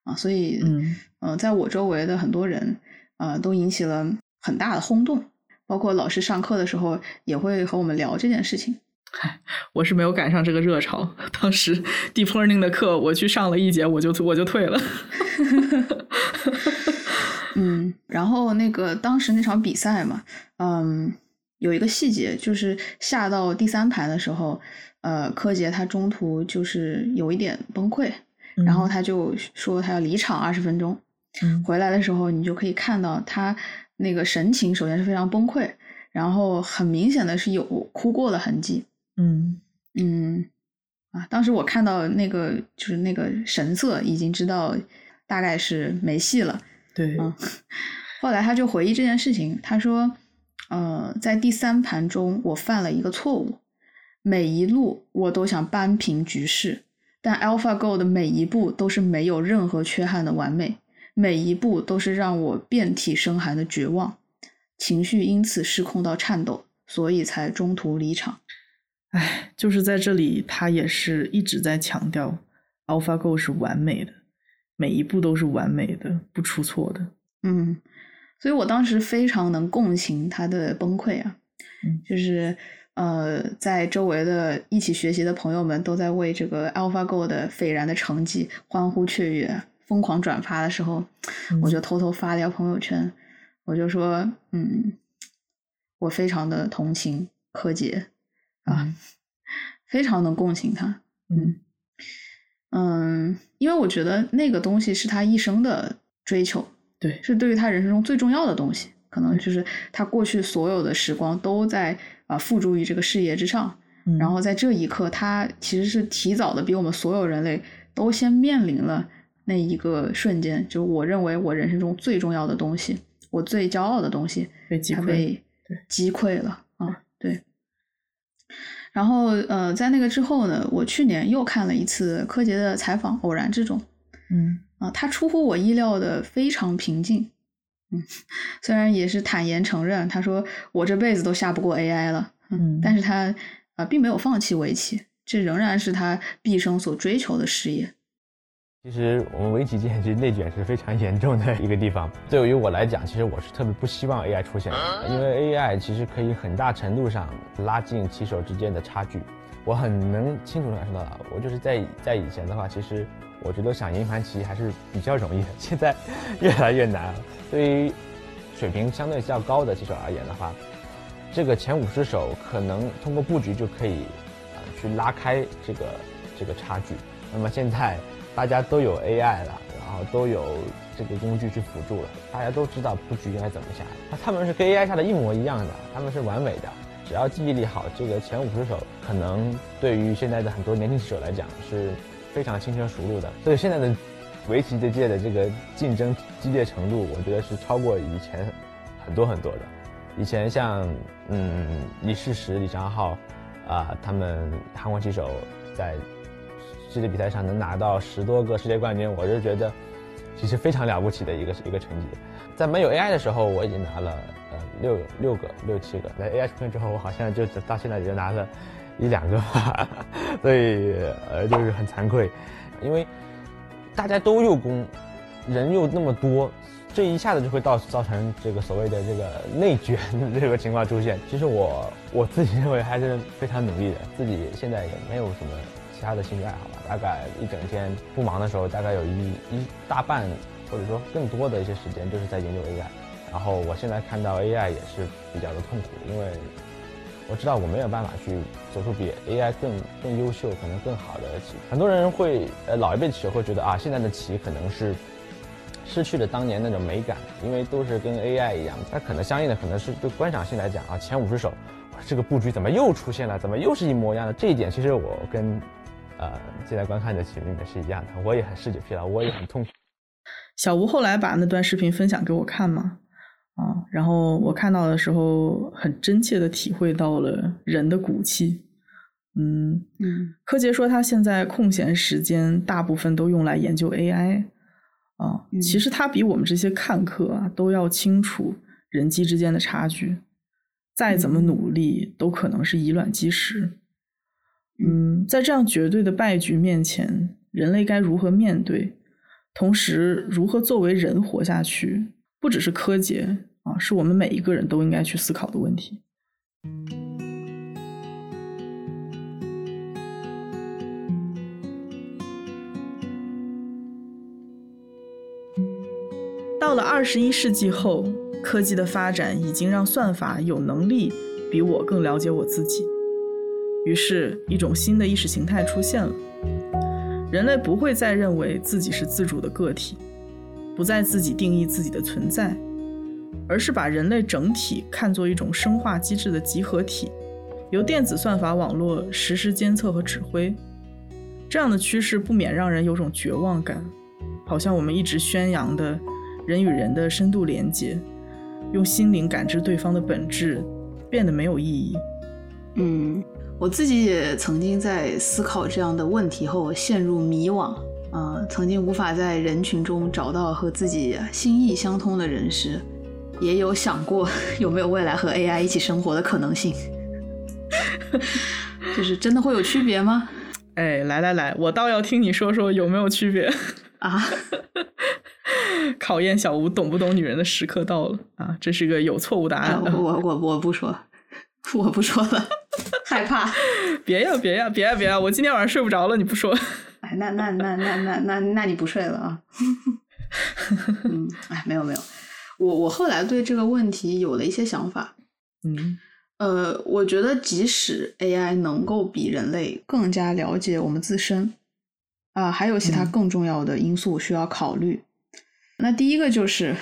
啊，所以嗯呃，在我周围的很多人呃都引起了很大的轰动，包括老师上课的时候也会和我们聊这件事情。(laughs) 我是没有赶上这个热潮。当时 deep learning 的课我去上了一节，我就我就退了。嗯，(laughs) 然后那个当时那场比赛嘛，嗯，有一个细节就是下到第三排的时候，呃，柯洁他中途就是有一点崩溃，然后他就说他要离场二十分钟。嗯回来的时候，你就可以看到他那个神情，首先是非常崩溃，然后很明显的是有哭过的痕迹。嗯嗯，啊，当时我看到那个就是那个神色，已经知道大概是没戏了。对，嗯，后来他就回忆这件事情，他说，呃，在第三盘中我犯了一个错误，每一路我都想扳平局势，但 AlphaGo 的每一步都是没有任何缺憾的完美，每一步都是让我遍体生寒的绝望，情绪因此失控到颤抖，所以才中途离场。哎，就是在这里，他也是一直在强调，AlphaGo 是完美的，每一步都是完美的，不出错的。嗯，所以我当时非常能共情他的崩溃啊，嗯就是呃，在周围的一起学习的朋友们都在为这个 AlphaGo 的斐然的成绩欢呼雀跃、疯狂转发的时候，我就偷偷发了条朋友圈，我就说，嗯，我非常的同情柯洁啊，嗯。非常能共情他，嗯嗯，因为我觉得那个东西是他一生的追求，对，是对于他人生中最重要的东西，可能就是他过去所有的时光都在啊、付诸于这个事业之上，嗯然后在这一刻，他其实是提早的比我们所有人类都先面临了那一个瞬间，就是我认为我人生中最重要的东西，我最骄傲的东西，被击被对。击溃了啊，对。然后呃，在那个之后呢，我去年又看了一次柯洁的采访，偶然之中，嗯啊，他出乎我意料的非常平静，嗯，(laughs) 虽然也是坦言承认，他说我这辈子都下不过 AI 了，嗯但是他啊、呃并没有放弃围棋，这仍然是他毕生所追求的事业。其实我们围棋界其实内卷是非常严重的一个地方。对于我来讲，其实我是特别不希望 AI 出现的，因为 AI 其实可以很大程度上拉近棋手之间的差距。我很能清楚地感受到了，我就是在在以前的话，其实我觉得想赢盘棋还是比较容易的，现在越来越难。对于水平相对较高的棋手而言的话，这个前五十手可能通过布局就可以啊、去拉开这个这个差距。那么现在大家都有 AI 了，然后都有这个工具去辅助了，大家都知道布局应该怎么下。那他们是跟 AI 下的一模一样的，他们是完美的，只要记忆力好，这个前五十手可能对于现在的很多年轻棋手来讲是非常轻车熟路的。所以现在的围棋这界的这个竞争激烈程度，我觉得是超过以前很多很多的。以前像嗯李世石、李昌镐啊、他们韩国棋手在世界比赛上能拿到十多个世界冠军，我就觉得其实非常了不起的一个一个成绩。在没有 AI 的时候，我已经拿了呃六六个六七个，在 AI 出现之后，我好像就到现在也就拿了一两个吧，所以呃就是很惭愧，因为大家都用功，人又那么多，这一下子就会造造成这个所谓的这个内卷的这个情况出现。其实我我自己认为还是非常努力的，自己现在也没有什么其他的兴趣爱好，大概一整天不忙的时候，大概有一一大半或者说更多的一些时间就是在研究 AI。然后我现在看到 AI 也是比较的痛苦，因为我知道我没有办法去做出比 AI 更更优秀、可能更好的棋。很多人会，呃，老一辈的棋手会觉得啊，现在的棋可能是失去了当年那种美感，因为都是跟 AI 一样。那可能相应的可能是对观赏性来讲啊，前五十手，这个布局怎么又出现了？怎么又是一模一样的？这一点其实我跟呃现在观看的群里面是一样的，我也很视觉疲劳，我也很痛苦。小吴后来把那段视频分享给我看嘛，啊，然后我看到的时候，很真切的体会到了人的骨气。嗯，嗯柯洁说他现在空闲时间大部分都用来研究 AI，啊，嗯其实他比我们这些看客啊都要清楚人机之间的差距，再怎么努力都可能是以卵击石。嗯，在这样绝对的败局面前，人类该如何面对？同时，如何作为人活下去，不只是柯洁啊，是我们每一个人都应该去思考的问题。到了二十一世纪后，科技的发展已经让算法有能力比我更了解我自己。于是，一种新的意识形态出现了。人类不会再认为自己是自主的个体，不再自己定义自己的存在，而是把人类整体看作一种生化机制的集合体，由电子算法网络实时监测和指挥。这样的趋势不免让人有种绝望感，好像我们一直宣扬的人与人的深度连接，用心灵感知对方的本质，变得没有意义。嗯，我自己也曾经在思考这样的问题后陷入迷惘，呃，曾经无法在人群中找到和自己心意相通的人时，也有想过 (laughs) 有没有未来和 AI 一起生活的可能性，(laughs) 就是真的会有区别吗？(laughs) 哎，来来来，我倒要听你说说有没有区别啊！考验小吴懂不懂女人的时刻到了啊！这是个有错误答案的。我我我不说，(laughs) 我不说了，害怕。(laughs) 别呀别呀别呀别呀！我今天晚上睡不着了，你不说。哎，那那那那那那那你不睡了啊？嗯，哎，没有没有，我我后来对这个问题有了一些想法。嗯。呃，我觉得即使 AI 能够比人类更加了解我们自身，啊，还有其他更重要的因素需要考虑。那第一个就是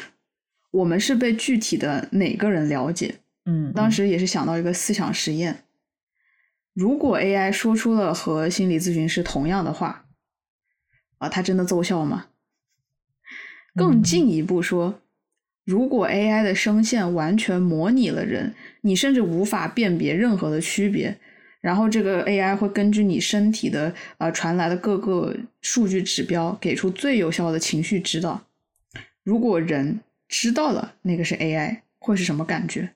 我们是被具体的哪个人了解？嗯，当时也是想到一个思想实验：如果 AI 说出了和心理咨询师同样的话，啊，它真的奏效吗？更进一步说。如果 AI 的声线完全模拟了人，你甚至无法辨别任何的区别，然后这个 AI 会根据你身体的呃传来的各个数据指标，给出最有效的情绪指导。如果人知道了那个是 AI，会是什么感觉？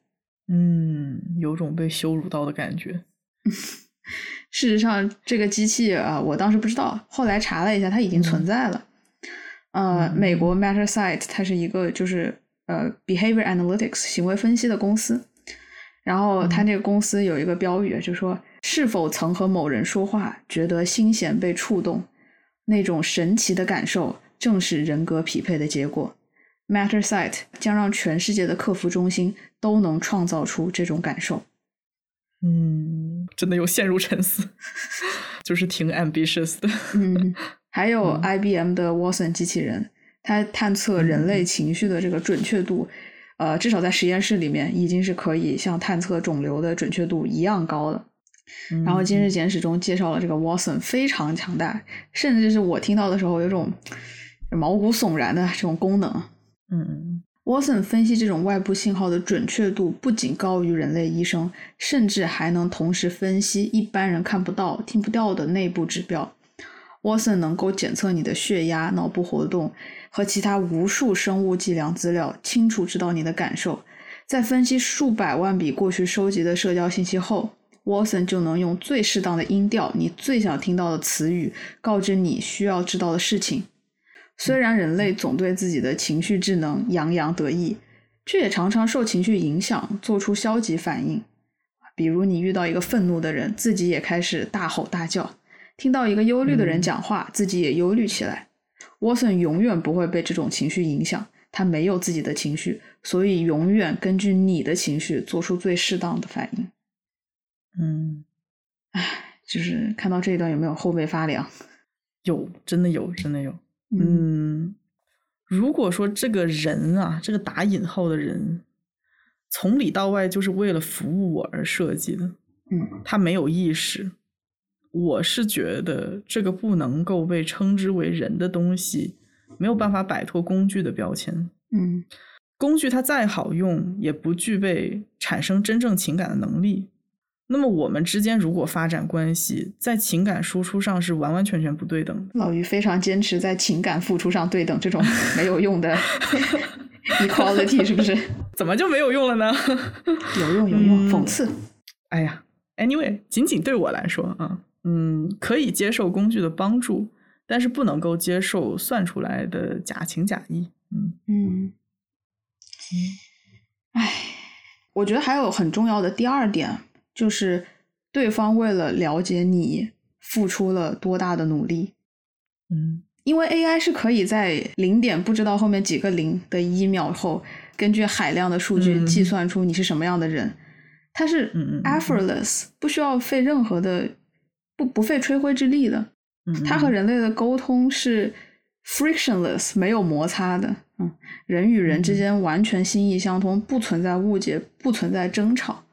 嗯，有种被羞辱到的感觉。(laughs) 事实上，这个机器啊，我当时不知道，后来查了一下，它已经存在了。呃，美国 Mattersight 它是一个就是。呃，behavior analytics 行为分析的公司，然后他那个公司有一个标语，就说是否曾和某人说话，觉得心弦被触动，那种神奇的感受，正是人格匹配的结果。Mattersight 将让全世界的客服中心都能创造出这种感受。嗯，真的有陷入沉思，(laughs) 就是挺 ambitious 的。嗯，还有 IBM 的 Watson 机器人。它探测人类情绪的这个准确度，呃，至少在实验室里面已经是可以像探测肿瘤的准确度一样高的。然后《今日简史》中介绍了这个 Watson 非常强大，甚至是我听到的时候有种毛骨悚然的这种功能。嗯，Watson 分析这种外部信号的准确度不仅高于人类医生，甚至还能同时分析一般人看不到、听不到的内部指标。Watson 能够检测你的血压、脑部活动。和其他无数生物计量资料，清楚知道你的感受。在分析数百万笔过去收集的社交信息后，Watson 就能用最适当的音调、你最想听到的词语，告知你需要知道的事情。虽然人类总对自己的情绪智能洋洋得意，却也常常受情绪影响，做出消极反应。比如，你遇到一个愤怒的人，自己也开始大吼大叫；听到一个忧虑的人讲话，自己也忧虑起来。Watson 永远不会被这种情绪影响，他没有自己的情绪，所以永远根据你的情绪做出最适当的反应。嗯，唉，就是看到这一段有没有后背发凉？有，真的有，真的有。嗯，如果说这个人啊，这个打引号的人，从里到外就是为了服务我而设计的，嗯，他没有意识。我是觉得这个不能够被称之为人的东西，没有办法摆脱工具的标签。嗯，工具它再好用，也不具备产生真正情感的能力。那么我们之间如果发展关系，在情感输出上是完完全全不对等的。老于非常坚持在情感付出上对等，这种没有用的 (laughs) equality 是不是？(laughs) 怎么就没有用了呢？有用有用，讽刺。哎呀，anyway，仅仅对我来说啊。嗯，可以接受工具的帮助，但是不能够接受算出来的假情假意。嗯嗯，哎，我觉得还有很重要的第二点，就是对方为了了解你付出了多大的努力。嗯，因为 AI 是可以在零点不知道后面几个零的一秒后，根据海量的数据计算出你是什么样的人，它是 effortless，不需要费任何的。不不费吹灰之力的，嗯，它和人类的沟通是 frictionless，没有摩擦的。嗯，人与人之间完全心意相通，不存在误解，不存在争吵。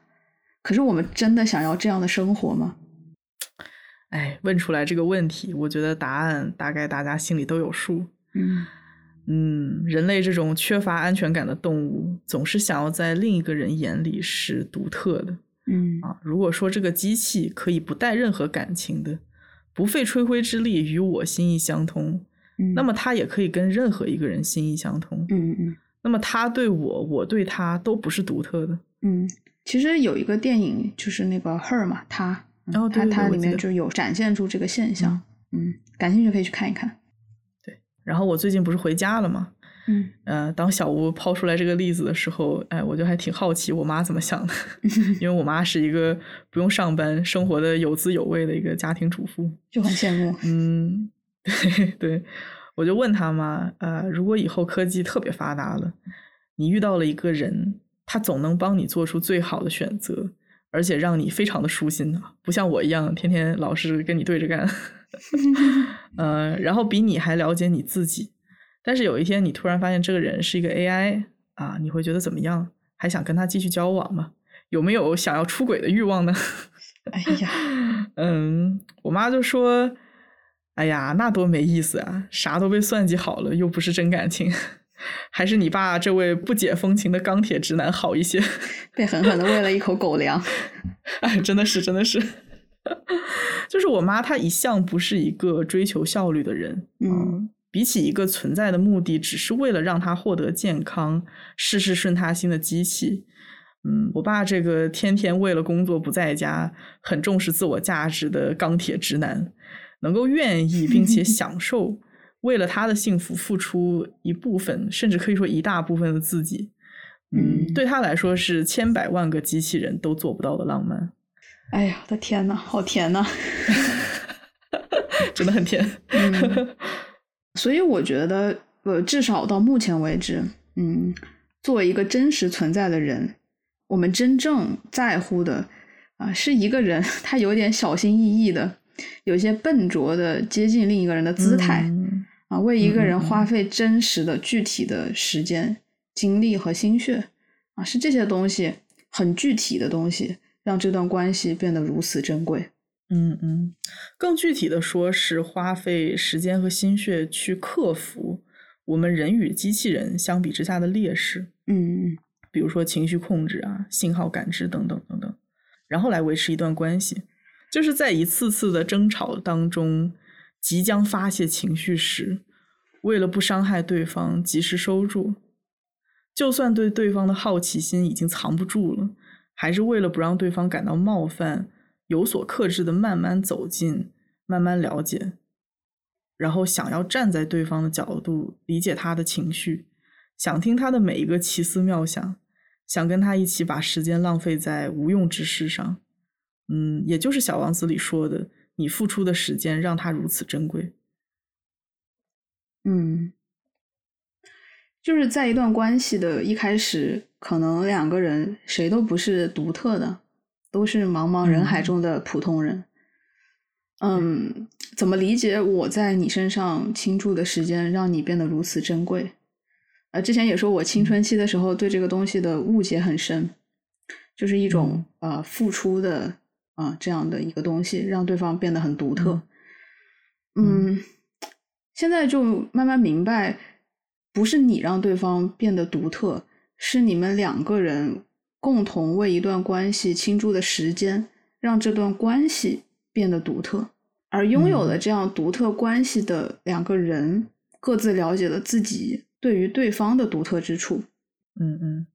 可是我们真的想要这样的生活吗？哎，问出来这个问题，我觉得答案大概大家心里都有数。嗯嗯，人类这种缺乏安全感的动物，总是想要在另一个人眼里是独特的嗯啊。如果说这个机器可以不带任何感情的，不费吹灰之力与我心意相通，嗯，那么它也可以跟任何一个人心意相通。嗯嗯那么他对我，我对他都不是独特的。嗯，其实有一个电影就是那个《Her》嘛，她，嗯哦对它它里面就有展现出这个现象。嗯，感兴趣可以去看一看。对然后我最近不是回家了吗？嗯呃，当小吴抛出来这个例子的时候，哎，我就还挺好奇我妈怎么想的，(laughs) 因为我妈是一个不用上班、生活的有滋有味的一个家庭主妇。就很羡慕。嗯，(laughs) 对对，我就问他嘛，呃，如果以后科技特别发达了，你遇到了一个人，他总能帮你做出最好的选择，而且让你非常的舒心啊，不像我一样天天老是跟你对着干，(laughs) 呃，然后比你还了解你自己。但是有一天你突然发现这个人是一个 AI 啊，你会觉得怎么样？还想跟他继续交往吗？有没有想要出轨的欲望呢？(laughs) 哎呀，嗯，我妈就说：“哎呀，那多没意思啊，啥都被算计好了，又不是真感情，还是你爸这位不解风情的钢铁直男好一些。被狠狠的喂了一口狗粮。”哎，真的是，真的是，(laughs) 就是我妈她一向不是一个追求效率的人，嗯比起一个存在的目的，只是为了让她获得健康、事事顺她心的机器。嗯，我爸这个天天为了工作不在家，很重视自我价值的钢铁直男，能够愿意并且 (laughs) 享受为了他的幸福付出一部分，甚至可以说一大部分的自己。嗯，嗯对他来说是千百万个机器人都做不到的浪漫，哎呀，我的天呐，好甜呐！(laughs) (laughs) 真的很甜。嗯所以我觉得，呃，至少到目前为止，嗯，作为一个真实存在的人，我们真正在乎的啊，是一个人他有点小心翼翼的，有些笨拙的接近另一个人的姿态、嗯啊，为一个人花费真实的、具体的时间、精力和心血啊，是这些东西很具体的东西，让这段关系变得如此珍贵。嗯嗯，更具体的说是花费时间和心血去克服我们人与机器人相比之下的劣势，嗯嗯比如说情绪控制啊、信号感知等等等等，然后来维持一段关系。就是在一次次的争吵当中，即将发泄情绪时，为了不伤害对方，及时收住。就算对对方的好奇心已经藏不住了，还是为了不让对方感到冒犯，有所克制的慢慢走近，慢慢了解，然后想要站在对方的角度理解他的情绪，想听他的每一个奇思妙想，想跟他一起把时间浪费在无用之事上。嗯，也就是《小王子》里说的，你付出的时间让他如此珍贵。嗯，就是在一段关系的一开始，可能两个人谁都不是独特的，都是茫茫人海嗯中的普通人。嗯，怎么理解我在你身上倾注的时间，让你变得如此珍贵？呃，之前也说我青春期的时候对这个东西的误解很深，就是一种、呃付出的啊、这样的一个东西，让对方变得很独特。嗯，现在就慢慢明白，不是你让对方变得独特，是你们两个人共同为一段关系倾注的时间，让这段关系变得独特。而拥有了这样独特关系的两个人，各自了解了自己对于对方的独特之处。嗯嗯，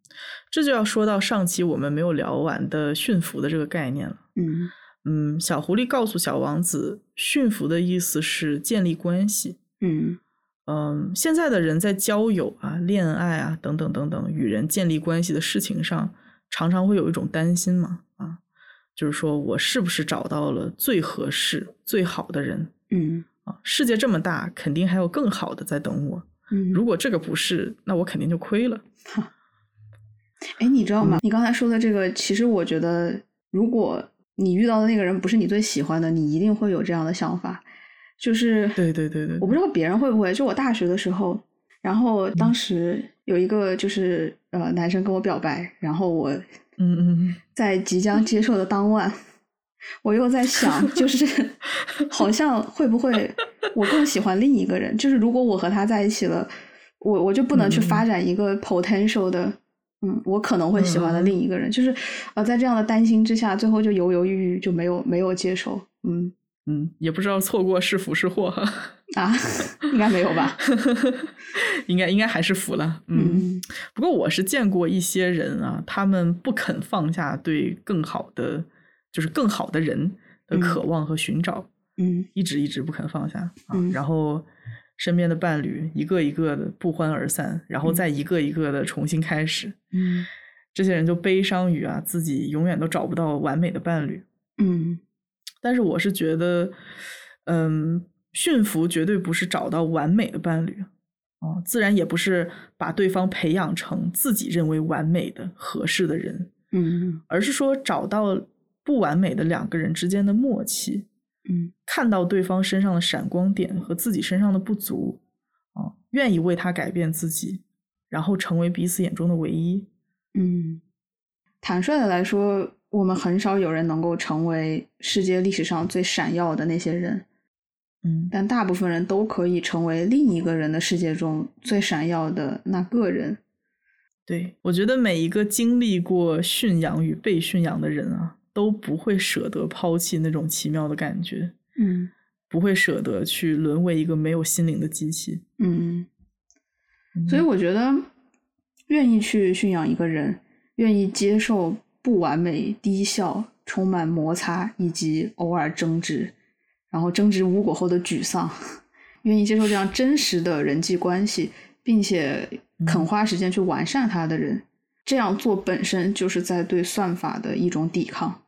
这就要说到上期我们没有聊完的驯服的这个概念了。嗯嗯，小狐狸告诉小王子，驯服的意思是建立关系。嗯嗯，现在的人在交友啊、恋爱啊等等等等与人建立关系的事情上，常常会有一种担心嘛，啊，就是说我是不是找到了最合适、最好的人嗯啊？世界这么大，肯定还有更好的在等我。嗯，如果这个不是，那我肯定就亏了。(laughs) 哎，你知道吗？你刚才说的这个，其实我觉得，如果你遇到的那个人不是你最喜欢的，你一定会有这样的想法。就是对对对对，我不知道别人会不会，就我大学的时候，然后当时有一个就是呃男生跟我表白，然后我嗯嗯在即将接受的当晚，我又在想，就是 (laughs) 好像会不会我更喜欢另一个人？就是如果我和他在一起了，我我就不能去发展一个 potential 的，嗯，我可能会喜欢的另一个人。就是呃，在这样的担心之下，最后就犹犹豫豫，就没有没有接受。嗯嗯，也不知道错过是福是祸哈。啊，(laughs) 应该没有吧？(laughs) 应该应该还是福了。嗯，不过我是见过一些人啊，他们不肯放下对更好的，就是更好的人的渴望和寻找，嗯一直一直不肯放下啊，嗯然后身边的伴侣一个一个的不欢而散，然后再一个一个的重新开始。嗯这些人就悲伤于啊，自己永远都找不到完美的伴侣。嗯但是我是觉得，嗯，驯服绝对不是找到完美的伴侣，哦，自然也不是把对方培养成自己认为完美的合适的人，嗯而是说找到不完美的两个人之间的默契，嗯看到对方身上的闪光点和自己身上的不足，啊，愿意为他改变自己，然后成为彼此眼中的唯一。嗯，坦率的来说，我们很少有人能够成为世界历史上最闪耀的那些人，嗯但大部分人都可以成为另一个人的世界中最闪耀的那个人。对，我觉得每一个经历过驯养与被驯养的人啊，都不会舍得抛弃那种奇妙的感觉，嗯。不会舍得去沦为一个没有心灵的机器。嗯，所以我觉得，愿意去驯养一个人，愿意接受不完美、低效、充满摩擦以及偶尔争执，然后争执无果后的沮丧，愿意接受这样真实的人际关系，并且肯花时间去完善它的人，这样做本身就是在对算法的一种抵抗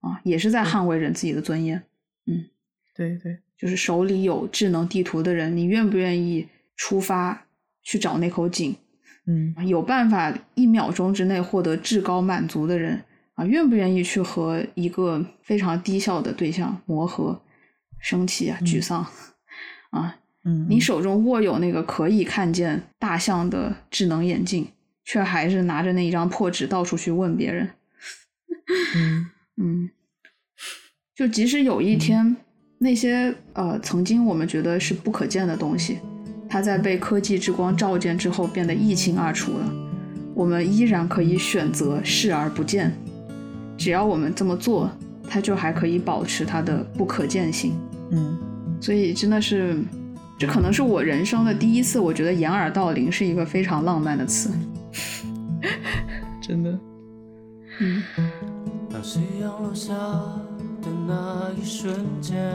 啊，也是在捍卫人自己的尊严。嗯对对，就是手里有智能地图的人，你愿不愿意出发去找那口井？嗯有办法一秒钟之内获得至高满足的人啊，愿不愿意去和一个非常低效的对象磨合、生气啊、沮丧啊？嗯，你手中握有那个可以看见大象的智能眼镜，却还是拿着那一张破纸到处去问别人。嗯嗯，就即使有一天，那些呃曾经我们觉得是不可见的东西，它在被科技之光照见之后变得一清二楚了，我们依然可以选择视而不见。只要我们这么做，它就还可以保持它的不可见性。嗯所以真的是，这可能是我人生的第一次，我觉得掩耳盗铃是一个非常浪漫的词。(laughs) 真的，嗯当夕阳落下的那一瞬间，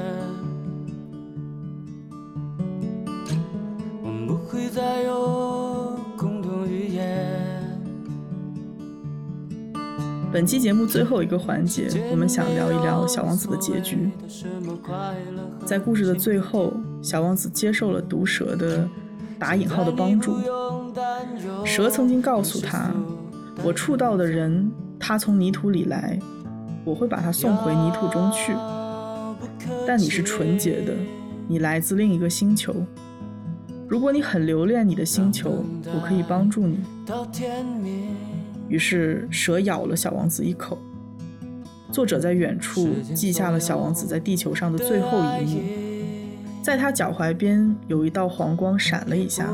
我们不会再有共同语言。本期节目最后一个环节，我们想聊一聊小王子的结局。在故事的最后，小王子接受了毒蛇的打引号的帮助。蛇曾经告诉他：“我触到的人，他从泥土里来，我会把他送回泥土中去。但你是纯洁的，你来自另一个星球。如果你很留恋你的星球，我可以帮助你。”，于是蛇咬了小王子一口。作者在远处记下了小王子在地球上的最后一幕，在他脚踝边有一道黄光闪了一下，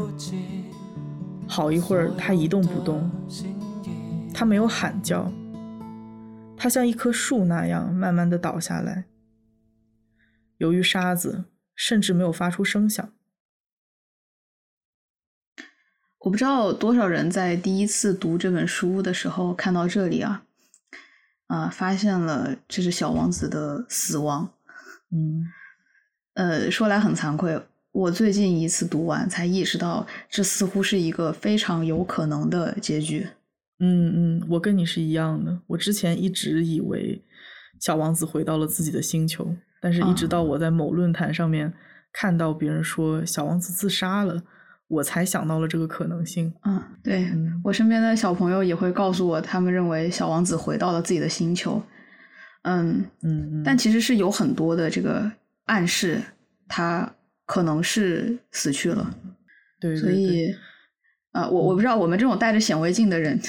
好一会儿他一动不动，他没有喊叫，他像一棵树那样慢慢的倒下来。由于沙子，甚至没有发出声响。我不知道多少人在第一次读这本书的时候看到这里啊，啊、发现了这是小王子的死亡。嗯呃，说来很惭愧，我最近一次读完才意识到，这似乎是一个非常有可能的结局。嗯嗯，我跟你是一样的。我之前一直以为小王子回到了自己的星球，但是一直啊到我在某论坛上面看到别人说小王子自杀了，我才想到了这个可能性。嗯，对、嗯我身边的小朋友也会告诉我，他们认为小王子回到了自己的星球。嗯，嗯嗯，但其实是有很多的这个暗示他可能是死去了。对，所以，呃，我我不知道我们这种带着显微镜的人，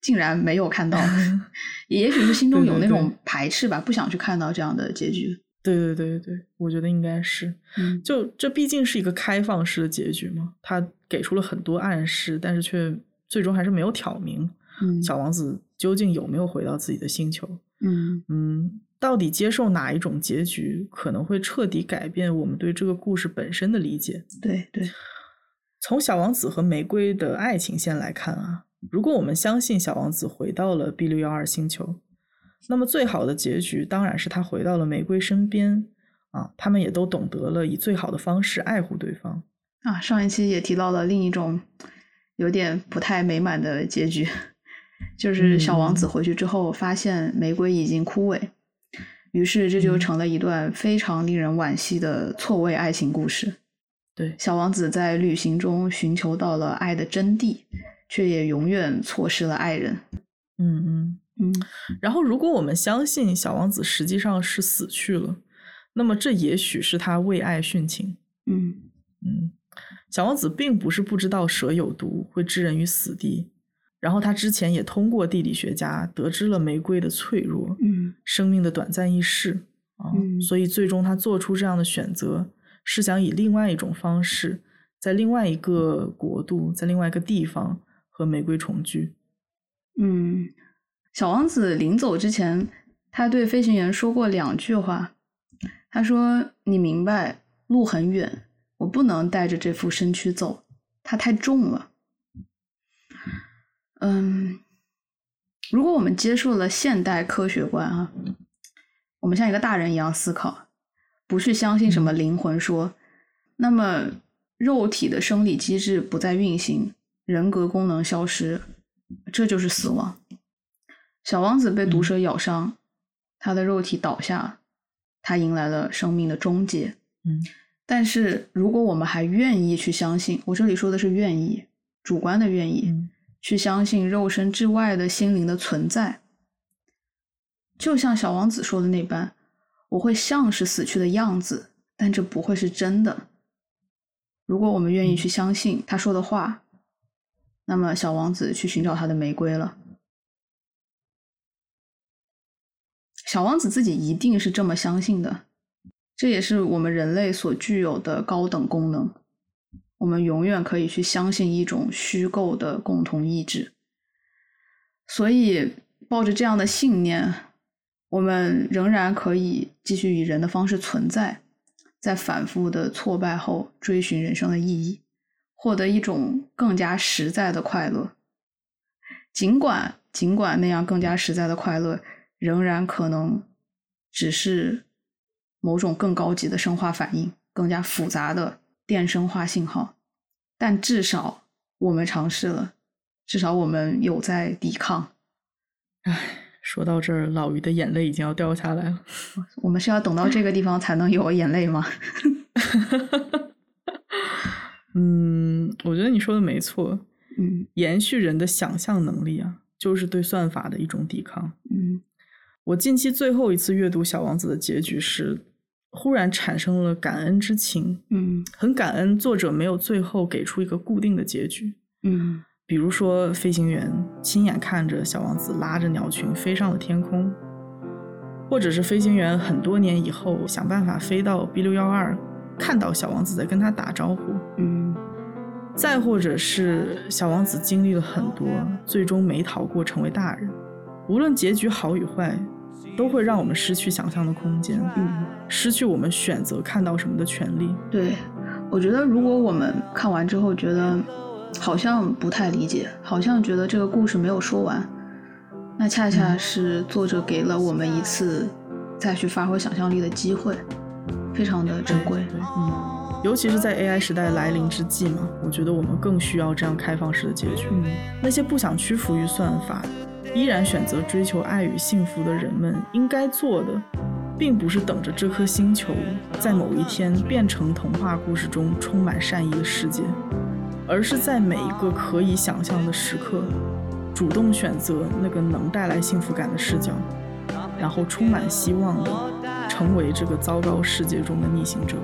竟然没有看到，(laughs) 也许是心中有那种排斥吧，不想去看到这样的结局。对对对对，我觉得应该是，嗯，就这毕竟是一个开放式的结局嘛，他给出了很多暗示，但是却最终还是没有挑明，嗯小王子究竟有没有回到自己的星球？嗯嗯，到底接受哪一种结局，可能会彻底改变我们对这个故事本身的理解。对对，从小王子和玫瑰的爱情线来看啊，如果我们相信小王子回到了 B 六幺二星球，那么最好的结局当然是他回到了玫瑰身边啊，他们也都懂得了以最好的方式爱护对方。啊，上一期也提到了另一种有点不太美满的结局，(laughs) 就是小王子回去之后发现玫瑰已经枯萎，于是这就成了一段非常令人惋惜的错位爱情故事。对，小王子在旅行中寻求到了爱的真谛，却也永远错失了爱人。嗯嗯。嗯然后，如果我们相信小王子实际上是死去了，那么这也许是他为爱殉情。嗯嗯，小王子并不是不知道蛇有毒，会置人于死地。然后他之前也通过地理学家得知了玫瑰的脆弱，嗯生命的短暂易逝啊，嗯所以最终他做出这样的选择，是想以另外一种方式，在另外一个国度，在另外一个地方和玫瑰重聚。嗯，小王子临走之前，他对飞行员说过两句话。他说：“你明白，路很远，我不能带着这副身躯走，它太重了。”嗯，如果我们接受了现代科学观啊，我们像一个大人一样思考，不去相信什么灵魂说，那么肉体的生理机制不再运行，人格功能消失，这就是死亡。小王子被毒蛇咬伤，他的肉体倒下，他迎来了生命的终结。嗯。但是如果我们还愿意去相信，我这里说的是愿意，主观的愿意，嗯。去相信肉身之外的心灵的存在，就像小王子说的那般，我会像是死去的样子，但这不会是真的。如果我们愿意去相信他说的话，那么小王子去寻找他的玫瑰了。小王子自己一定是这么相信的，这也是我们人类所具有的高等功能。我们永远可以去相信一种虚构的共同意志，所以抱着这样的信念，我们仍然可以继续以人的方式存在，在反复的挫败后追寻人生的意义，获得一种更加实在的快乐。尽管尽管那样更加实在的快乐，仍然可能只是某种更高级的生化反应，更加复杂的电生化信号，但至少我们尝试了，至少我们有在抵抗。唉，说到这儿，老于的眼泪已经要掉下来了。(laughs) 我们是要等到这个地方才能有眼泪吗？(laughs) 嗯，我觉得你说的没错。嗯延续人的想象能力啊，就是对算法的一种抵抗。嗯我近期最后一次阅读《小王子》的结局时，忽然产生了感恩之情，嗯很感恩作者没有最后给出一个固定的结局。嗯比如说，飞行员亲眼看着小王子拉着鸟群飞上了天空，或者是飞行员很多年以后想办法飞到 B 六幺二，看到小王子在跟他打招呼，嗯再或者是小王子经历了很多，最终没逃过成为大人。无论结局好与坏，都会让我们失去想象的空间，嗯，失去我们选择看到什么的权利。对，我觉得如果我们看完之后觉得好像不太理解，好像觉得这个故事没有说完，那恰恰是作者给了我们一次再去发挥想象力的机会，非常的珍贵。嗯，尤其是在 AI 时代来临之际嘛，我觉得我们更需要这样开放式的结局。嗯那些不想屈服于算法，依然选择追求爱与幸福的人们，应该做的，并不是等着这颗星球在某一天变成童话故事中充满善意的世界，而是在每一个可以想象的时刻，主动选择那个能带来幸福感的视角，然后充满希望的成为这个糟糕世界中的逆行者。